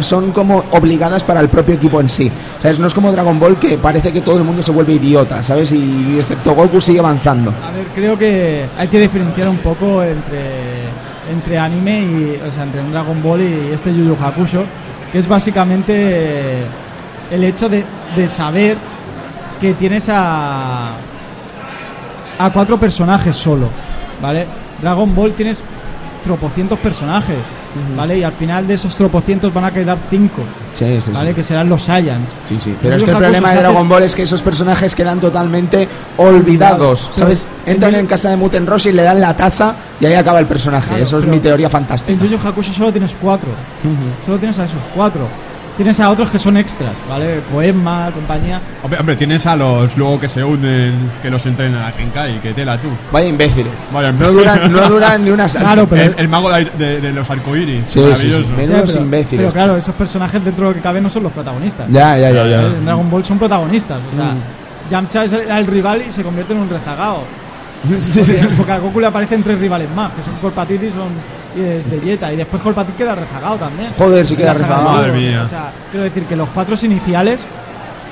son como obligadas para el propio equipo en sí. ¿Sabes? No es como Dragon Ball que parece que todo el mundo se vuelve idiota, ¿sabes? Y excepto Goku sigue avanzando. A ver, creo que hay que diferenciar un poco entre, entre anime y, o sea, entre un Dragon Ball y este Yu Yu Hakusho, que es básicamente el hecho de, de saber que tienes a, a cuatro personajes solo, ¿vale? Dragon Ball tienes tropocientos personajes, ¿vale? Y al final de esos tropocientos van a quedar cinco, Sí, sí, ¿vale? Que serán los Saiyans. Sí, sí. Pero En es que el problema de Dragon Ball es que esos personajes quedan totalmente olvidados. ¿sabes? Entran en casa de Muten Roshi, le dan la taza y ahí acaba el personaje. Claro, Eso es mi teoría En fantástica. Yu Yu Hakusho solo tienes cuatro. Solo tienes a esos cuatro. Tienes a otros que son extras, ¿vale? Poema, compañía. Hombre, hombre, tienes a los luego que se unen, que los entrenan a Genkai, que tela tú. Vaya imbéciles. Vaya, No duran, no duran ni una Claro, pero- el, el mago de, de- de los arcoíris. Sí, sí, maravilloso. sí. Menudos pero, imbéciles. pero claro, esos personajes dentro de lo que cabe no son los protagonistas. Ya, ya, ya, ya. ¿sabes? En Dragon Ball son protagonistas. O sea, Mm. Yamcha es el, era el rival y se convierte en un rezagado. Sí, sí. Porque, porque a Goku le aparecen tres rivales más, que son Corpatit y son y es Vegeta. Y después Corpatit queda rezagado también. Joder, sí En queda rezagado. Madre mía. O sea, quiero decir que los cuatro iniciales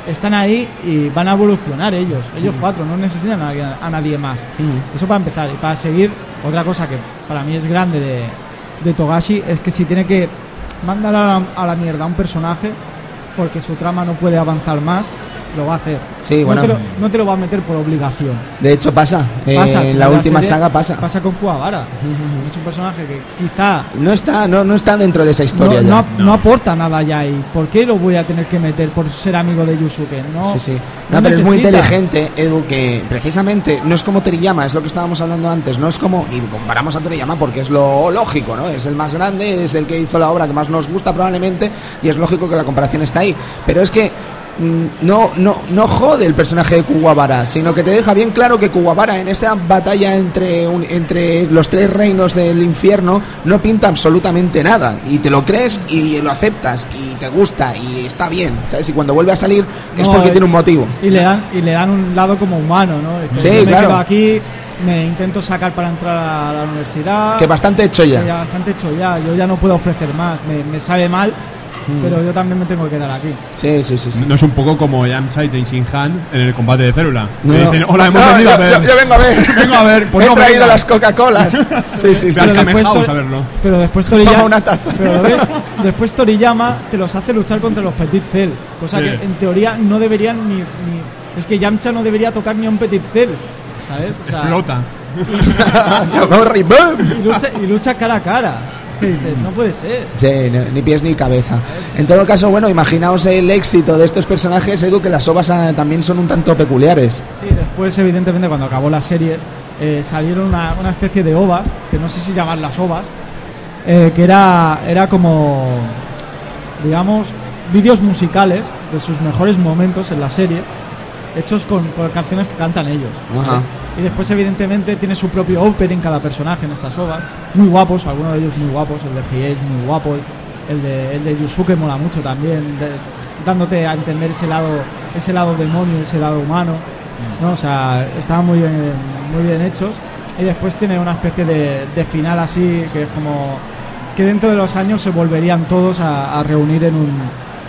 están ahí y van a evolucionar ellos. Ellos cuatro, no necesitan a, nadie- a nadie más. Eso para empezar. Y para seguir, otra cosa que para mí es grande de, de Togashi es que si tiene que mandar a la, a la mierda a un personaje porque su trama no puede avanzar más, lo va a hacer. Sí, no bueno. Te lo, no te lo va a meter por obligación. De hecho, pasa. Eh, Pasa, en la última serie saga pasa. Pasa con Kuwabara. Es un personaje que quizá No está, no, no está dentro de esa historia no ya. ap- no aporta nada ya ahí. ¿Por qué lo voy a tener que meter por ser amigo de Yusuke? No, Sí, sí. no No, pero es muy inteligente, Edu, que precisamente no es como Toriyama, es lo que estábamos hablando antes, no es como, y comparamos a Toriyama porque es lo lógico, ¿no? Es el más grande, es el que hizo la obra que más nos gusta probablemente, y es lógico que la comparación está ahí. Pero es que no, no, no jode el personaje de Kuwabara, sino que te deja bien claro que Kuwabara en esa batalla entre, un- entre los tres reinos del infierno no pinta absolutamente nada. Y te lo crees y lo aceptas y te gusta y está bien, ¿sabes? Y cuando vuelve a salir es No, porque eh, tiene un motivo. Y le dan, y le dan un lado como humano, ¿no? Dice, Sí, yo me claro. quedo aquí, me intento sacar para entrar a la universidad. Que bastante hecho que ya. ya bastante hecho ya. Yo ya no puedo ofrecer más. Me, me sabe mal, Mm. pero yo también me tengo que quedar aquí. Sí, sí, sí. sí. No es un poco como Yamcha y Tenshin Han en el combate de célula. No, que dicen, hola, hemos No, venido yo, a ver. yo- yo vengo a ver. Vengo a ver, pues He no traído venga. las Coca-Colas. Sí, sí, sí. Pero Kame después to- a verlo. Pero después Toma Toriyama, una taza. pero ¿ves? después Toriyama te los hace luchar contra los Petit Cell, cosa Sí. que en teoría no deberían ni, ni- es que Yamcha no debería tocar ni a un Petit Cell, ¿sabes? O sea, Explota. Y y lucha y lucha cara a cara. No puede ser. Sí, no- ni pies ni cabeza. En todo caso, bueno, imaginaos el éxito de estos personajes, Edu, que las ovas ah, también son un tanto peculiares. Sí, después evidentemente cuando acabó la serie eh, salieron una, una especie de ovas, que no sé si llamarlas ovas, eh, que era, era como, digamos, vídeos musicales de sus mejores momentos en la serie, hechos con, con canciones que cantan ellos. ¿vale? Ajá. Y después evidentemente tiene su propio opening cada personaje en estas ovas, muy guapos, algunos de ellos muy guapos, el de Hiei es muy guapo, el de, el de Yusuke mola mucho también, de- dándote a entender ese lado, ese lado demonio, ese lado humano. ¿no? O sea, estaban muy bien, muy bien hechos. Y después tiene una especie de, de final así, que es como que dentro de los años se volverían todos a, a reunir en un,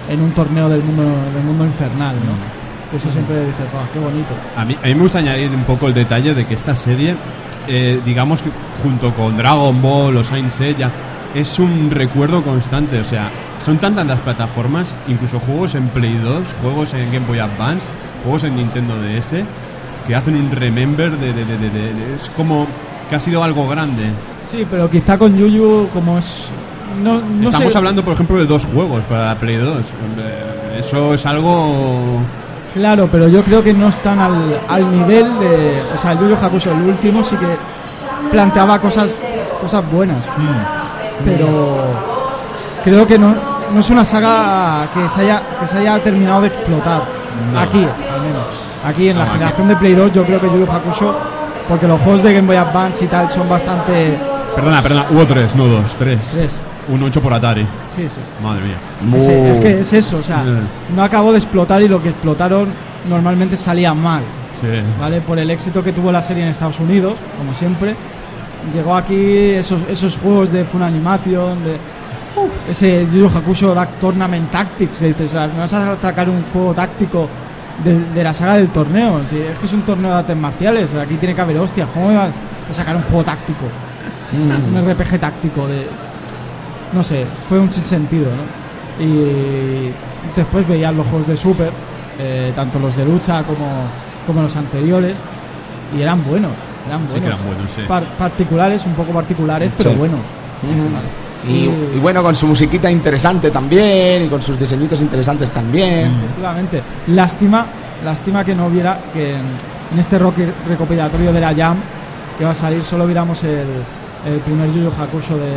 en un torneo del mundo, del mundo infernal, ¿no? Que eso siempre dices, "Buah, qué bonito. A mí, a mí me gusta añadir un poco el detalle de que esta serie, eh, digamos que junto con Dragon Ball o Saint Seiya, es un recuerdo constante. O sea, son tantas las plataformas, incluso juegos en Play 2, juegos en Game Boy Advance, juegos en Nintendo DS, que hacen un remember de, de- de- de- de- de- es como que ha sido algo grande. Sí, pero quizá con Yuyu, como es no, no Estamos sé. hablando, por ejemplo, de dos juegos para la Play 2. Eh, Eso es algo. Claro, pero yo creo que no están al, al nivel de. O sea, el Yu Yu Hakusho, el último, sí que planteaba cosas, cosas buenas. Pero creo que no, no es una saga que se haya, que se haya terminado de explotar. No. Aquí, al menos. Aquí en la No, aquí. generación de Play 2, yo creo que Yu Yu Hakusho, porque los juegos de Game Boy Advance y tal son bastante. Perdona, perdona, hubo tres, no dos, tres. Tres. Un 8 por Atari. Sí, sí. Madre mía. Es, es que es eso, o sea, Eh. no acabó de explotar y lo que explotaron normalmente salía mal. Sí. ¿vale? Por el éxito que tuvo la serie en Estados Unidos, como siempre. Llegó aquí esos, esos juegos de Funimation, de ese Yu Hakusho Dark Tournament Tactics, que dices, o sea, me vas a sacar un juego táctico de, de la saga del torneo. Si es que es un torneo de artes marciales, o sea, aquí tiene que haber hostias. ¿Cómo me vas a sacar un juego táctico? Mm. Un RPG táctico de... No sé, fue un sinsentido, ¿no? Y después veías los juegos de Super, eh, tanto los de lucha como, como los anteriores, y eran buenos, eran Sí que buenos. eran buenos, sí. Par- particulares, un poco particulares, pero Sí. buenos. Y, y bueno, con su musiquita interesante también, y con sus diseñitos interesantes también. Mm. Efectivamente. Lástima, lástima que no hubiera, que en este rock recopilatorio de la Jam, que va a salir, solo viéramos el, el primer Yu Yu Hakusho de,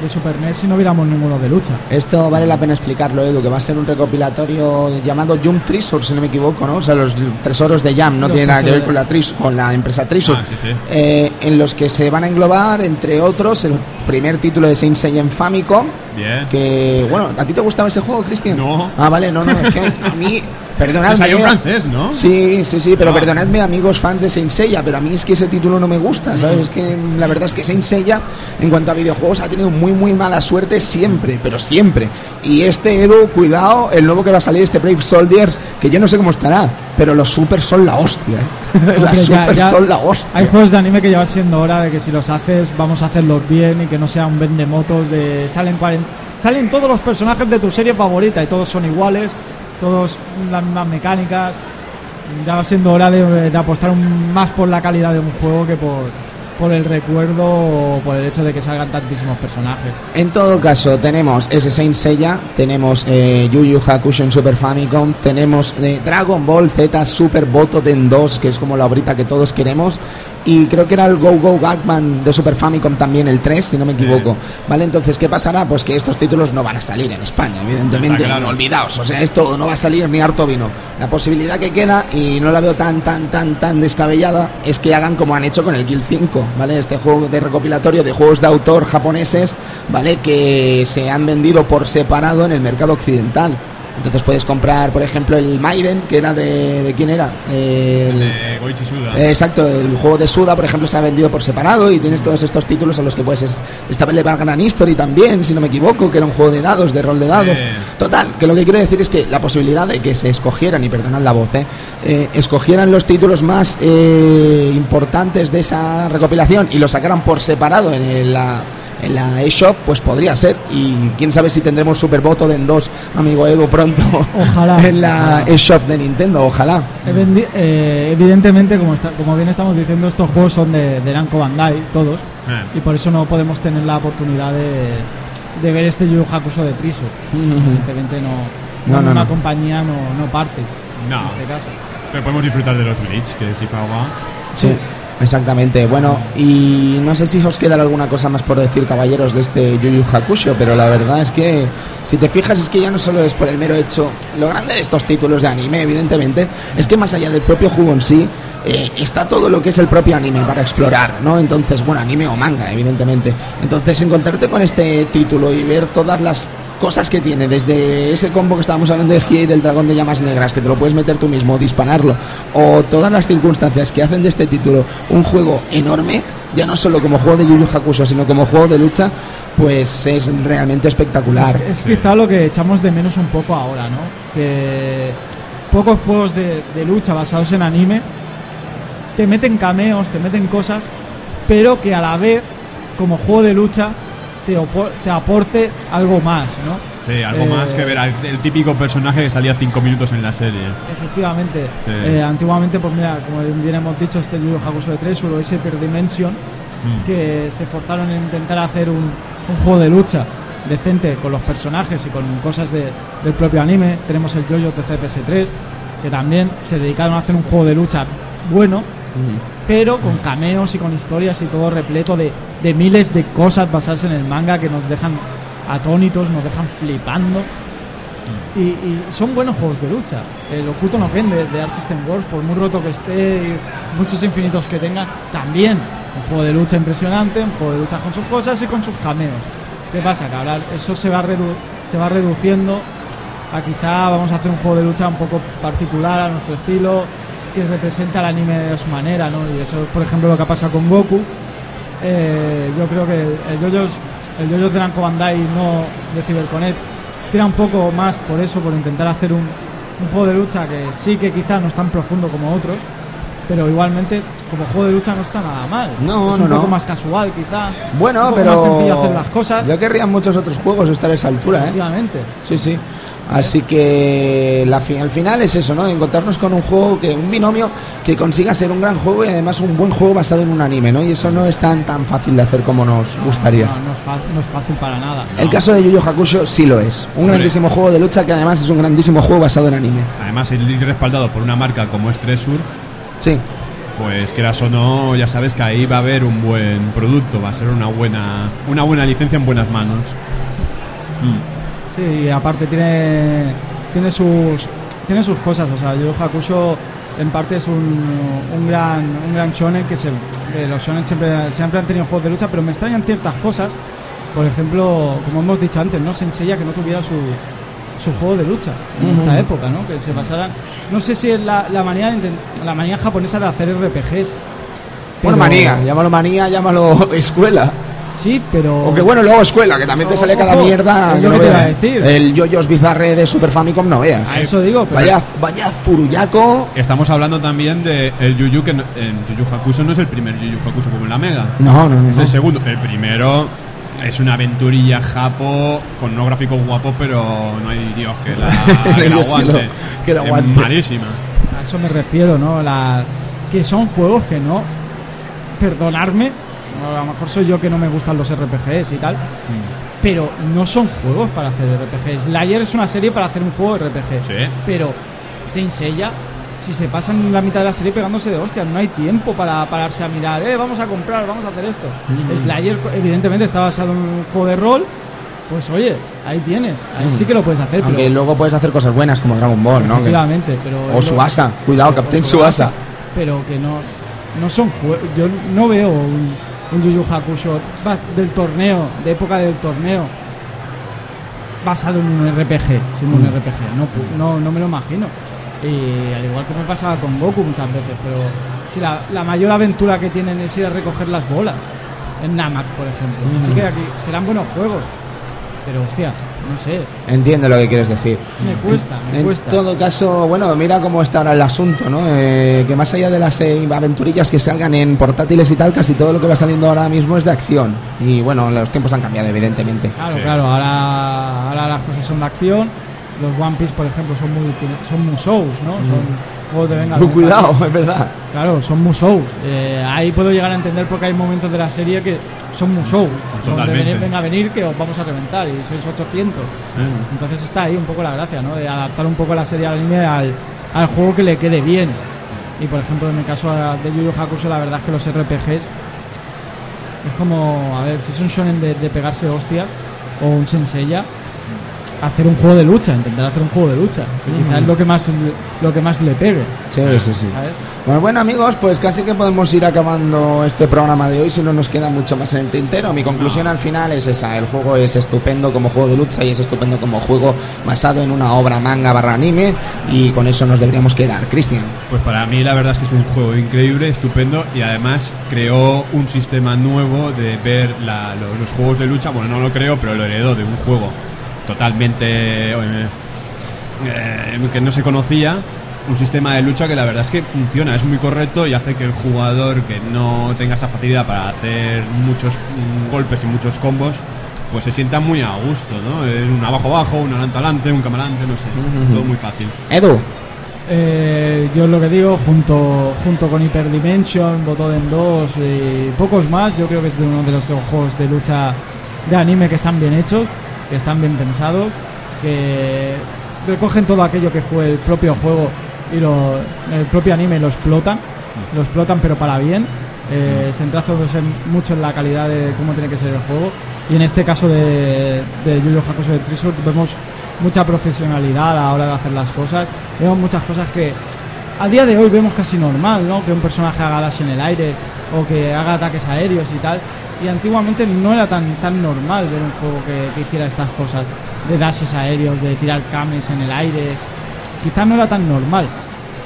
de Super NES y no viéramos ninguno de lucha. Esto vale la pena explicarlo, Edu, que va a ser un recopilatorio llamado Jump Treasure, si no me equivoco, ¿no? O sea, los tesoros de Jam, no Los tiene nada que ver con la, Tris- con la empresa Treasure. Ah, sí, sí. Eh, en los que se van a englobar, entre otros, el primer título de Saint Seiya en Famicom, Bien. que, bueno, ¿a ti te gustaba ese juego, Cristian? No. Ah, vale, no, no, es que a mí, perdonadme. Salió en eh, francés, ¿no? Sí, sí, sí, pero Ah. perdonadme amigos fans de Saint Seiya, pero a mí es que ese título no me gusta, ¿sabes? Es que la verdad es que Saint Seiya en cuanto a videojuegos ha tenido muy muy mala suerte siempre, pero siempre. Y este Edu, cuidado, el nuevo que va a salir este Brave Soldiers, que yo no sé cómo estará, pero los super son la hostia, ¿eh? Las super ya son la hostia. Hay juegos de anime que ya va siendo hora de que si los haces, vamos a hacerlos bien y que no sea un vendemotos de salen 40 salen todos los personajes de tu serie favorita y todos son iguales, todos las mismas mecánicas. Ya va siendo hora de, apostar más por la calidad de un juego que por, por el recuerdo o por el hecho de que salgan tantísimos personajes. En todo caso, tenemos ese Saint Seiya, tenemos eh, Yu Yu Hakusho en Super Famicom, tenemos eh, Dragon Ball Z Super Botoden 2, que es como la obrita que todos queremos, y creo que era el Go Go Gagman de Super Famicom también, el 3, si no me Sí. equivoco. ¿Vale? Entonces, ¿qué pasará? Pues que estos títulos no van a salir en España, evidentemente, claro. olvidaos, o sea, esto no va a salir ni harto vino. La posibilidad que queda, y no la veo tan, tan, tan, tan descabellada, es que hagan como han hecho con el Guild 5, ¿vale? Este juego de recopilatorio de juegos de autor japoneses, ¿vale? Que se han vendido por separado en el mercado occidental. Entonces puedes comprar, por ejemplo, el Maiden, que era de... ¿De quién era? El- Eh, Goichi Suda. eh, Exacto, el juego de Suda, por ejemplo, se ha vendido por separado y tienes todos estos títulos a los que puedes. es- Estaba el Gran History también, si no me equivoco, que era un juego de dados, de rol de dados. Total, que lo que quiero decir es que la posibilidad de que se escogieran, y perdonad la voz, eh, eh, escogieran los títulos más eh, importantes de esa recopilación y los sacaran por separado en la. En la eShop, pues podría ser. Y quién sabe si tendremos Super Boto en 2, amigo Edu, pronto. Ojalá. en la eShop de Nintendo, ojalá. Eh, evidentemente, como, está- como bien estamos diciendo, estos juegos son de, de Namco Bandai, todos, Eh. y por eso no podemos tener la oportunidad de, de ver este Yu Hakusho de Triso. Evidentemente no, No, no, una no. compañía no, no parte No. en este caso. Pero podemos disfrutar de los Bleach, que si Fawa. Sí, exactamente. Bueno, y no sé si os queda alguna cosa más por decir, caballeros, de este Yu Yu Hakusho, pero la verdad es que, si te fijas, es que ya no solo es por el mero hecho. Lo grande de estos títulos de anime, evidentemente, es que más allá del propio juego en sí, eh, está todo lo que es el propio anime para explorar, ¿no? Entonces, bueno, anime o manga, evidentemente. Entonces, encontrarte con este título y ver todas las cosas que tiene, desde ese combo que estábamos hablando de Gie y del dragón de llamas negras, que te lo puedes meter tú mismo, dispararlo, o todas las circunstancias que hacen de este título un juego enorme, ya no solo como juego de Yu Yu Hakusho, sino como juego de lucha, pues es realmente espectacular. Es quizá lo que echamos de menos un poco ahora, ¿no? Que pocos juegos de, de lucha basados en anime te meten cameos, te meten cosas, pero que a la vez, como juego de lucha, te, te aporte algo más, ¿no? Sí, algo Eh, más que ver al el típico personaje que salía cinco minutos en la serie. Efectivamente. Sí. Eh, antiguamente, pues mira, como bien hemos dicho, este Yu Hakusho de 3 o ese Per Dimension, Mm. que se esforzaron en intentar hacer un, un juego de lucha. decente con los personajes y con cosas de- del propio anime. Tenemos el JoJo TCPS3, que también se dedicaron a hacer un juego de lucha bueno, pero con cameos y con historias y todo repleto de, de miles de cosas basadas en el manga que nos dejan atónitos, nos dejan flipando. Y, son buenos juegos de lucha. El Oculto no Gen de, de Art System Works, por muy roto que esté y muchos infinitos que tenga, también un juego de lucha impresionante, un juego de lucha con sus cosas y con sus cameos. ¿Qué pasa? Que ahora eso se va, redu- se va reduciendo a quizá vamos a hacer un juego de lucha un poco particular a nuestro estilo, que representa al anime de su manera, ¿no? Y eso es, por ejemplo, lo que ha pasado con Goku. Eh, yo creo que el, el JoJo's, el JoJo's de Namco Bandai no de CyberConnect tira un poco más por eso, por intentar hacer un, un juego de lucha que sí que quizás no es tan profundo como otros, pero igualmente como juego de lucha no está nada mal. No, es no, un poco no. más casual quizá. Bueno, un poco pero más sencillo hacer las cosas. Ya querrían muchos otros juegos estar a esa altura, ¿eh? Efectivamente. Sí, sí. Así que la fi- al final es eso, ¿no? Encontrarnos con un juego, que un binomio que consiga ser un gran juego y además un buen juego basado en un anime, ¿no? Y eso no es tan tan fácil de hacer como nos gustaría. No, no es, no es fácil para nada. El caso de Yu Yu Hakusho sí lo es. Un Sí. grandísimo juego de lucha que además es un grandísimo juego basado en anime. Además, el respaldado por una marca como Stressur, Sí. pues quieras o no, ya sabes que ahí va a haber un buen producto, va a ser una buena, una buena licencia en buenas manos. Mm. Sí, y aparte tiene tiene sus tiene sus cosas, o sea, Yu Hakusho en parte es un, un gran un gran shonen que se que los shonen siempre siempre han tenido juegos de lucha, pero me extrañan ciertas cosas. Por ejemplo, como hemos dicho antes, no se enseña que no tuviera su su juego de lucha en esta época, ¿no? Que se basaran no sé si es la, la manía de la manía japonesa de hacer RPGs. Bueno, manía, llámalo manía, llámalo escuela. Sí, pero O que bueno, luego escuela, que también te Ojo, sale cada mierda. que no que te iba a decir. El Yoyos Bizarre de Super Famicom no veas. a eso digo, pero Vaya, vaya Furuyaco. Estamos hablando también de el Yu Yu, que no- en Yu Yu Hakusho no es el primer Yu Yu Hakusho como en la Mega. No, no, no. Es no. el segundo. El primero es una aventurilla japo con unos gráficos guapos, pero no hay Dios que la, que la Dios que aguante. lo- que Es aguante. malísima. A eso me refiero, ¿no? La, que son juegos que no. Perdonarme, a lo mejor soy yo que no me gustan los RPGs y tal, pero no son juegos para hacer RPGs. Slayer es una serie para hacer un juego de RPG, Sí. pero Saint Seiya, si se pasan la mitad de la serie pegándose de hostias, no hay tiempo para pararse a mirar, eh, vamos a comprar, vamos a hacer esto. Slayer, evidentemente, está basado en un juego de rol. Pues oye, ahí tienes, ahí sí que lo puedes hacer, Aunque pero luego puedes hacer cosas buenas como Dragon Ball, ¿no? Que- Efectivamente, pero O Suasa. Cuidado, o Captain Suasa. Pero que no, no son. Yo no veo un, un Yu Yu Hakusho del torneo, de época del torneo, basado en un RPG, siendo Mm. un RPG. No, no, no me lo imagino. Y al igual que me pasaba con Goku muchas veces, pero si la, la mayor aventura que tienen es ir a recoger las bolas, en Namak, por ejemplo. Mm. Así que aquí serán buenos juegos, pero hostia, no sé, Entiendo lo que quieres decir. me cuesta, me en cuesta. todo caso, bueno, mira cómo está ahora el asunto, ¿no? Eh, que más allá de las eh, aventurillas que salgan en portátiles y tal, casi todo lo que va saliendo ahora mismo es de acción. Y bueno, los tiempos han cambiado, evidentemente. Claro, Sí. claro, ahora, ahora las cosas son de acción. Los One Piece, por ejemplo, son muy son musous, ¿no? Son juegos de venga. Con cuidado, es verdad. Claro, son musous. Eh, ahí puedo llegar a entender porque hay momentos de la serie que son musou. Son de venir, venga a venir que os vamos a reventar y sois 800. Entonces está ahí un poco la gracia, ¿no? De adaptar un poco la serie al anime al, al juego que le quede bien. Y por ejemplo, en el caso de Yu Yu Hakusho, la verdad es que los RPGs es como, a ver, si es un shonen de, de pegarse hostias o un senseiya, hacer un juego de lucha, intentar hacer un juego de lucha. que Quizás es lo que más lo que más le pegue, Sí, sí, sí. ¿sabes? Bueno, bueno, amigos, pues casi que podemos ir acabando este programa de hoy si no nos queda mucho más en el tintero. Mi conclusión al final es esa, el juego es estupendo como juego de lucha y es estupendo como juego basado en una obra manga barra anime y con eso nos deberíamos quedar. Cristian. Pues para mí la verdad es que es un juego increíble, estupendo y además creó un sistema nuevo de ver la- lo- los juegos de lucha. Bueno, no lo creo, pero lo heredó de un juego totalmente eh, eh, que no se conocía. Un sistema de lucha que la verdad es que funciona, es muy correcto y hace que el jugador que no tenga esa facilidad para hacer muchos mm, golpes y muchos combos, pues se sienta muy a gusto, ¿no? Es un abajo abajo, un adelante adelante, un camarante, no sé, todo muy fácil. Edu. Eh, yo lo que digo, junto, junto con Hyperdimension, Botoden 2 y pocos más, yo creo que es de uno de los juegos de lucha de anime que están bien hechos. Que están bien pensados, que recogen todo aquello que fue el propio juego y lo, el propio anime lo explotan, lo explotan pero para bien, eh, centrándose mucho en la calidad de cómo tiene que ser el juego. Y en este caso de, de Yu Yu Hakusho de Treasure vemos mucha profesionalidad a la hora de hacer las cosas. Vemos muchas cosas que a día de hoy vemos casi normal, ¿no? Que un personaje haga dash en el aire o que haga ataques aéreos y tal. Y antiguamente no era tan tan normal ver un juego que, hiciera estas cosas de dashes aéreos, de tirar cames en el aire. Quizás no era tan normal.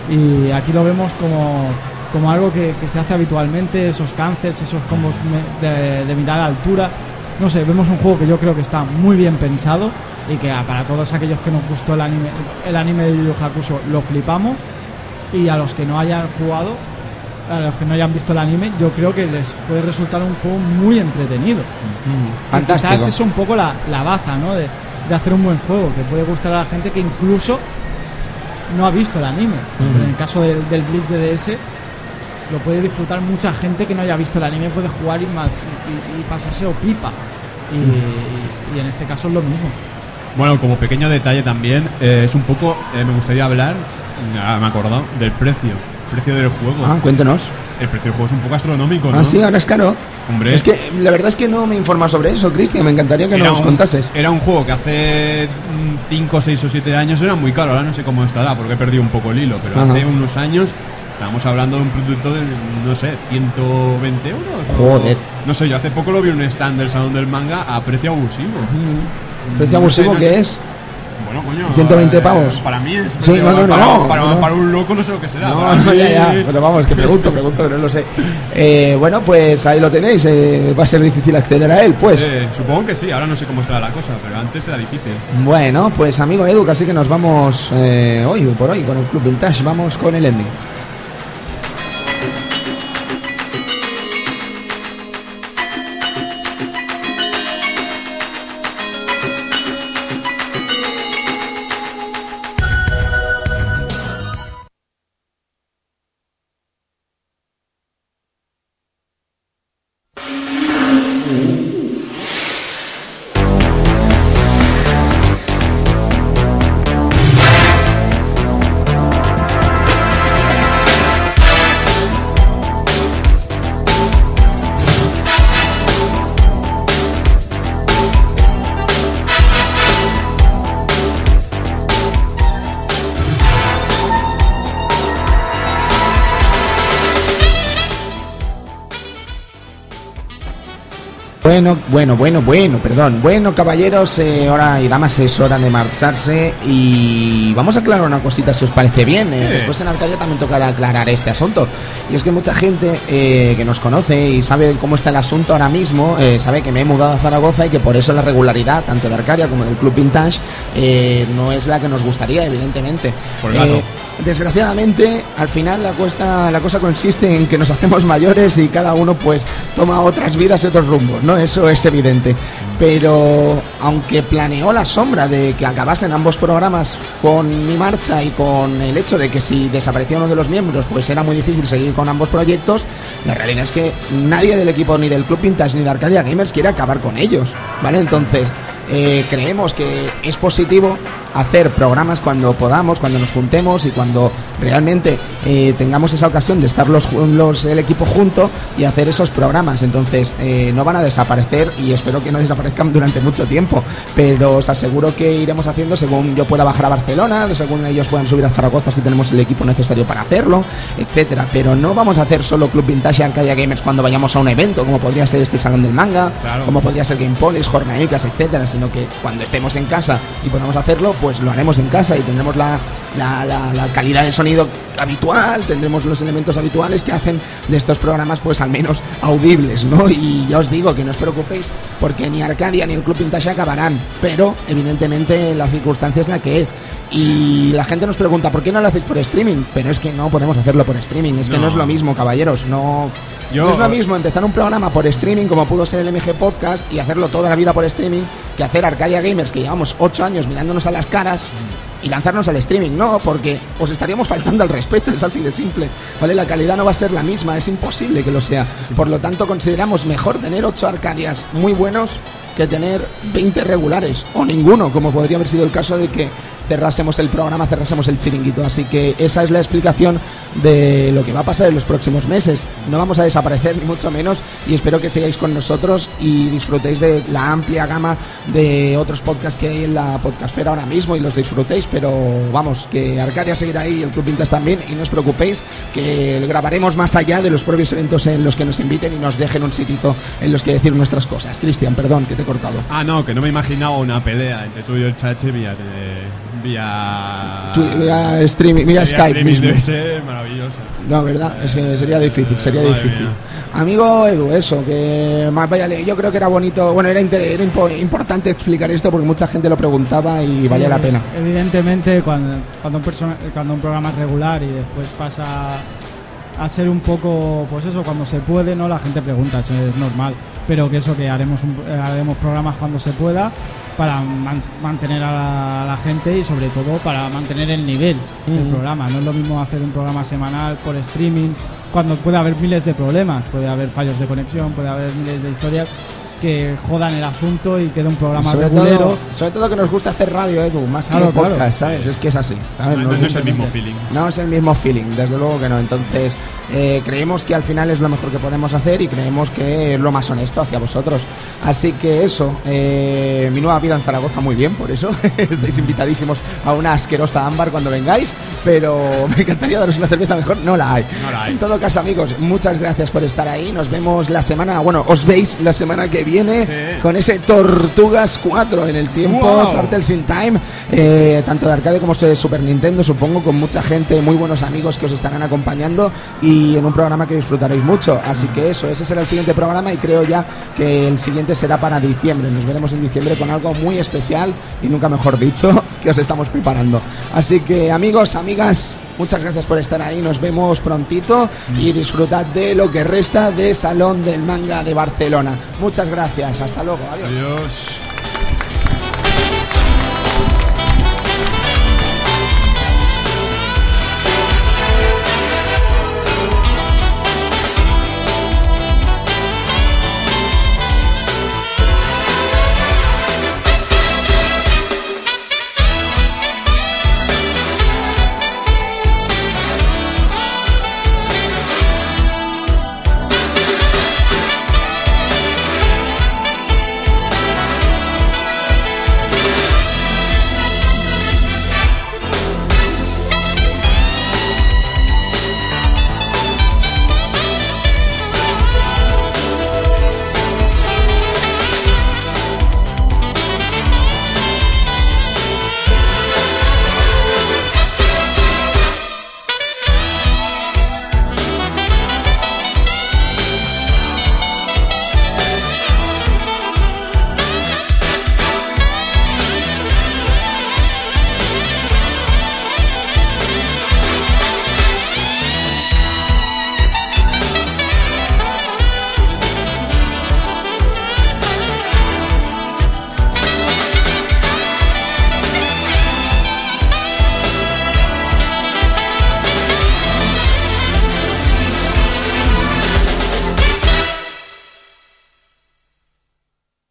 Y aquí lo vemos como, como algo que, se hace habitualmente, esos cancels, esos combos de, de mitad de altura. No sé, vemos un juego que yo creo que está muy bien pensado y que para todos aquellos que nos gustó el anime, el anime de Yu Yu Hakusho lo flipamos y a los que no hayan jugado, a los que no hayan visto el anime, yo creo que les puede resultar un juego muy entretenido. Fantástico. Quizás es un poco la, la baza, ¿no? De, de hacer un buen juego, que puede gustar a la gente que incluso no ha visto el anime. Pero En el caso del, del Blitz de DS, lo puede disfrutar mucha gente que no haya visto el anime, puede jugar y, y, y pasarse o pipa. Y, y en este caso es lo mismo. Bueno, como pequeño detalle también, eh, es un poco, eh, me gustaría hablar, ah, me he acordado, del precio. Precio del juego. Ah, cuéntenos. El precio del juego es un poco astronómico, ¿no? Ah, sí, ahora es caro. Hombre. Es que la verdad es que no me informa sobre eso, Cristian. Me encantaría que nos un, contases. era un juego que hace 5, 6 o 7 años era muy caro, ahora no sé cómo estará porque he perdido un poco el hilo, pero Ajá. hace unos años estábamos hablando de un producto de, no sé, 120 euros. o- Joder. no sé, yo hace poco lo vi en un stand del Salón del Manga a precio abusivo. ¿Precio abusivo No sé, no que sé. es? Bueno, coño. 120 eh, pavos. Para mí es. Sí, no, no, para, no, Para, no. para un loco no sé lo que será. No, para no, mí- ya, ya. Pero vamos, que pregunto, pregunto, que no lo sé. Eh, bueno, pues ahí lo tenéis. eh, va a ser difícil acceder a él, pues. Supongo que sí, ahora no sé cómo estará la cosa, pero antes era difícil. Bueno, pues amigo Edu, así que nos vamos eh, hoy por hoy con el Club Vintage. Vamos con el ending. Bueno, bueno, bueno, perdón. Bueno, caballeros, eh, hora y damas, es hora de marcharse y vamos a aclarar una cosita si os parece bien. Eh, Sí. Después en Arcadia también tocará aclarar este asunto. Y es que mucha gente eh, que nos conoce y sabe cómo está el asunto ahora mismo, eh, sabe que me he mudado a Zaragoza y que por eso la regularidad, tanto de Arcadia como del Club Vintage, eh, no es la que nos gustaría, evidentemente. Por. Eh, desgraciadamente, al final la, cuesta, la cosa consiste en que nos hacemos mayores y cada uno pues toma otras vidas y otros rumbos, ¿no? Eso es evidente. Pero aunque planeó la sombra de que acabasen ambos programas con mi marcha y con el hecho de que si desaparecía uno de los miembros pues era muy difícil seguir con ambos proyectos, la realidad es que nadie del equipo ni del Club Vintage ni de Arcadia Gamers quiere acabar con ellos, ¿vale? Entonces, eh, creemos que es positivo hacer programas cuando podamos, cuando nos juntemos y cuando realmente eh, tengamos esa ocasión de estar los, el equipo junto y hacer esos programas. Entonces, eh, no van a desaparecer y espero que no desaparezcan durante mucho tiempo, pero os aseguro que iremos haciendo según yo pueda bajar a Barcelona, según ellos puedan subir a Zaragoza si tenemos el equipo necesario para hacerlo, etcétera. Pero no vamos a hacer solo Club Vintage y Arcadia Gamers cuando vayamos a un evento, como podría ser este Salón del Manga, Claro. como podría ser Game Polis, jornadicas, etcétera, sino que cuando estemos en casa y podamos hacerlo, pues lo haremos en casa y tendremos la, la, la- la calidad de sonido habitual, tendremos los elementos habituales que hacen de estos programas, pues al menos audibles, ¿no? Y ya os digo que no os preocupéis, porque ni Arcadia ni el Club Vintage acabarán, pero evidentemente la circunstancia es la que es. Y la gente nos pregunta, ¿por qué no lo hacéis por streaming? Pero es que no podemos hacerlo por streaming, es que No. es lo mismo, caballeros, no. Yo- no es lo mismo empezar un programa por streaming como pudo ser el MG Podcast y hacerlo toda la vida por streaming que hacer Arcadia Gamers que llevamos 8 años mirándonos a las caras y lanzarnos al streaming. No, porque os estaríamos faltando al respeto, es así de simple. ¿Vale? La calidad no va a ser la misma, es imposible que lo sea. Por lo tanto, consideramos mejor tener 8 Arcadias muy buenos que tener 20 regulares o ninguno, como podría haber sido el caso de que cerrásemos el programa, cerrásemos el chiringuito. Así que esa es la explicación de lo que va a pasar en los próximos meses. No vamos a desaparecer ni mucho menos y espero que sigáis con nosotros y disfrutéis de la amplia gama de otros podcasts que hay en la podcastfera ahora mismo y los disfrutéis, pero vamos, que Arcadia seguirá ahí, el Club Vintas también y no os preocupéis que grabaremos más allá de los propios eventos en los que nos inviten y nos dejen un sitito en los que decir nuestras cosas. Cristian, perdón, que te cortado. Ah, no, que no me imaginaba una pelea entre tú y el Chache vía... vía... vía streaming, vía Skype mismo. Debe ser maravilloso. No, ¿verdad? es que sería difícil, sería difícil. Amigo Edu, eso, que más vaya, yo creo que era bonito, bueno, era, era importante explicar esto porque mucha gente lo preguntaba y valía la pena. Evidentemente, cuando, cuando, un cuando un programa es regular y después pasa a ser un poco, pues eso, cuando se puede, ¿no? La gente pregunta, es normal, pero que eso, que haremos, haremos programas cuando se pueda para mantener a la, gente y sobre todo para mantener el nivel del programa. No es lo mismo hacer un programa semanal por streaming cuando puede haber miles de problemas, puede haber fallos de conexión, puede haber miles de historias que jodan el asunto y quede un programa sobre Todo, sobre todo que nos gusta hacer radio, Edu, más que podcast, ¿sabes? Es que es así, ¿sabes? No, es el mismo feeling. No es el mismo feeling, desde luego que no. Entonces, eh, creemos que al final es lo mejor que podemos hacer y creemos que es lo más honesto hacia vosotros. Así que eso, eh, mi nueva vida en Zaragoza muy bien, por eso estáis invitadísimos a una asquerosa ámbar cuando vengáis, pero me encantaría daros una cerveza mejor, no la hay. No la hay. En todo caso, amigos, muchas gracias por estar ahí. Nos vemos la semana, bueno, os veis la semana que viene viene con ese Tortugas 4 en el tiempo, Turtles in Time, eh, tanto de arcade como de Super Nintendo, supongo, con mucha gente, muy buenos amigos que os estarán acompañando y en un programa que disfrutaréis mucho. Así que eso, ese será el siguiente programa y creo ya que el siguiente será para diciembre. Nos veremos en diciembre con algo muy especial y nunca mejor dicho que os estamos preparando. Así que amigos, amigas, Muchas gracias por estar ahí, nos vemos prontito y disfrutad de lo que resta de Salón del Manga de Barcelona. Muchas gracias, hasta luego, adiós. Adiós.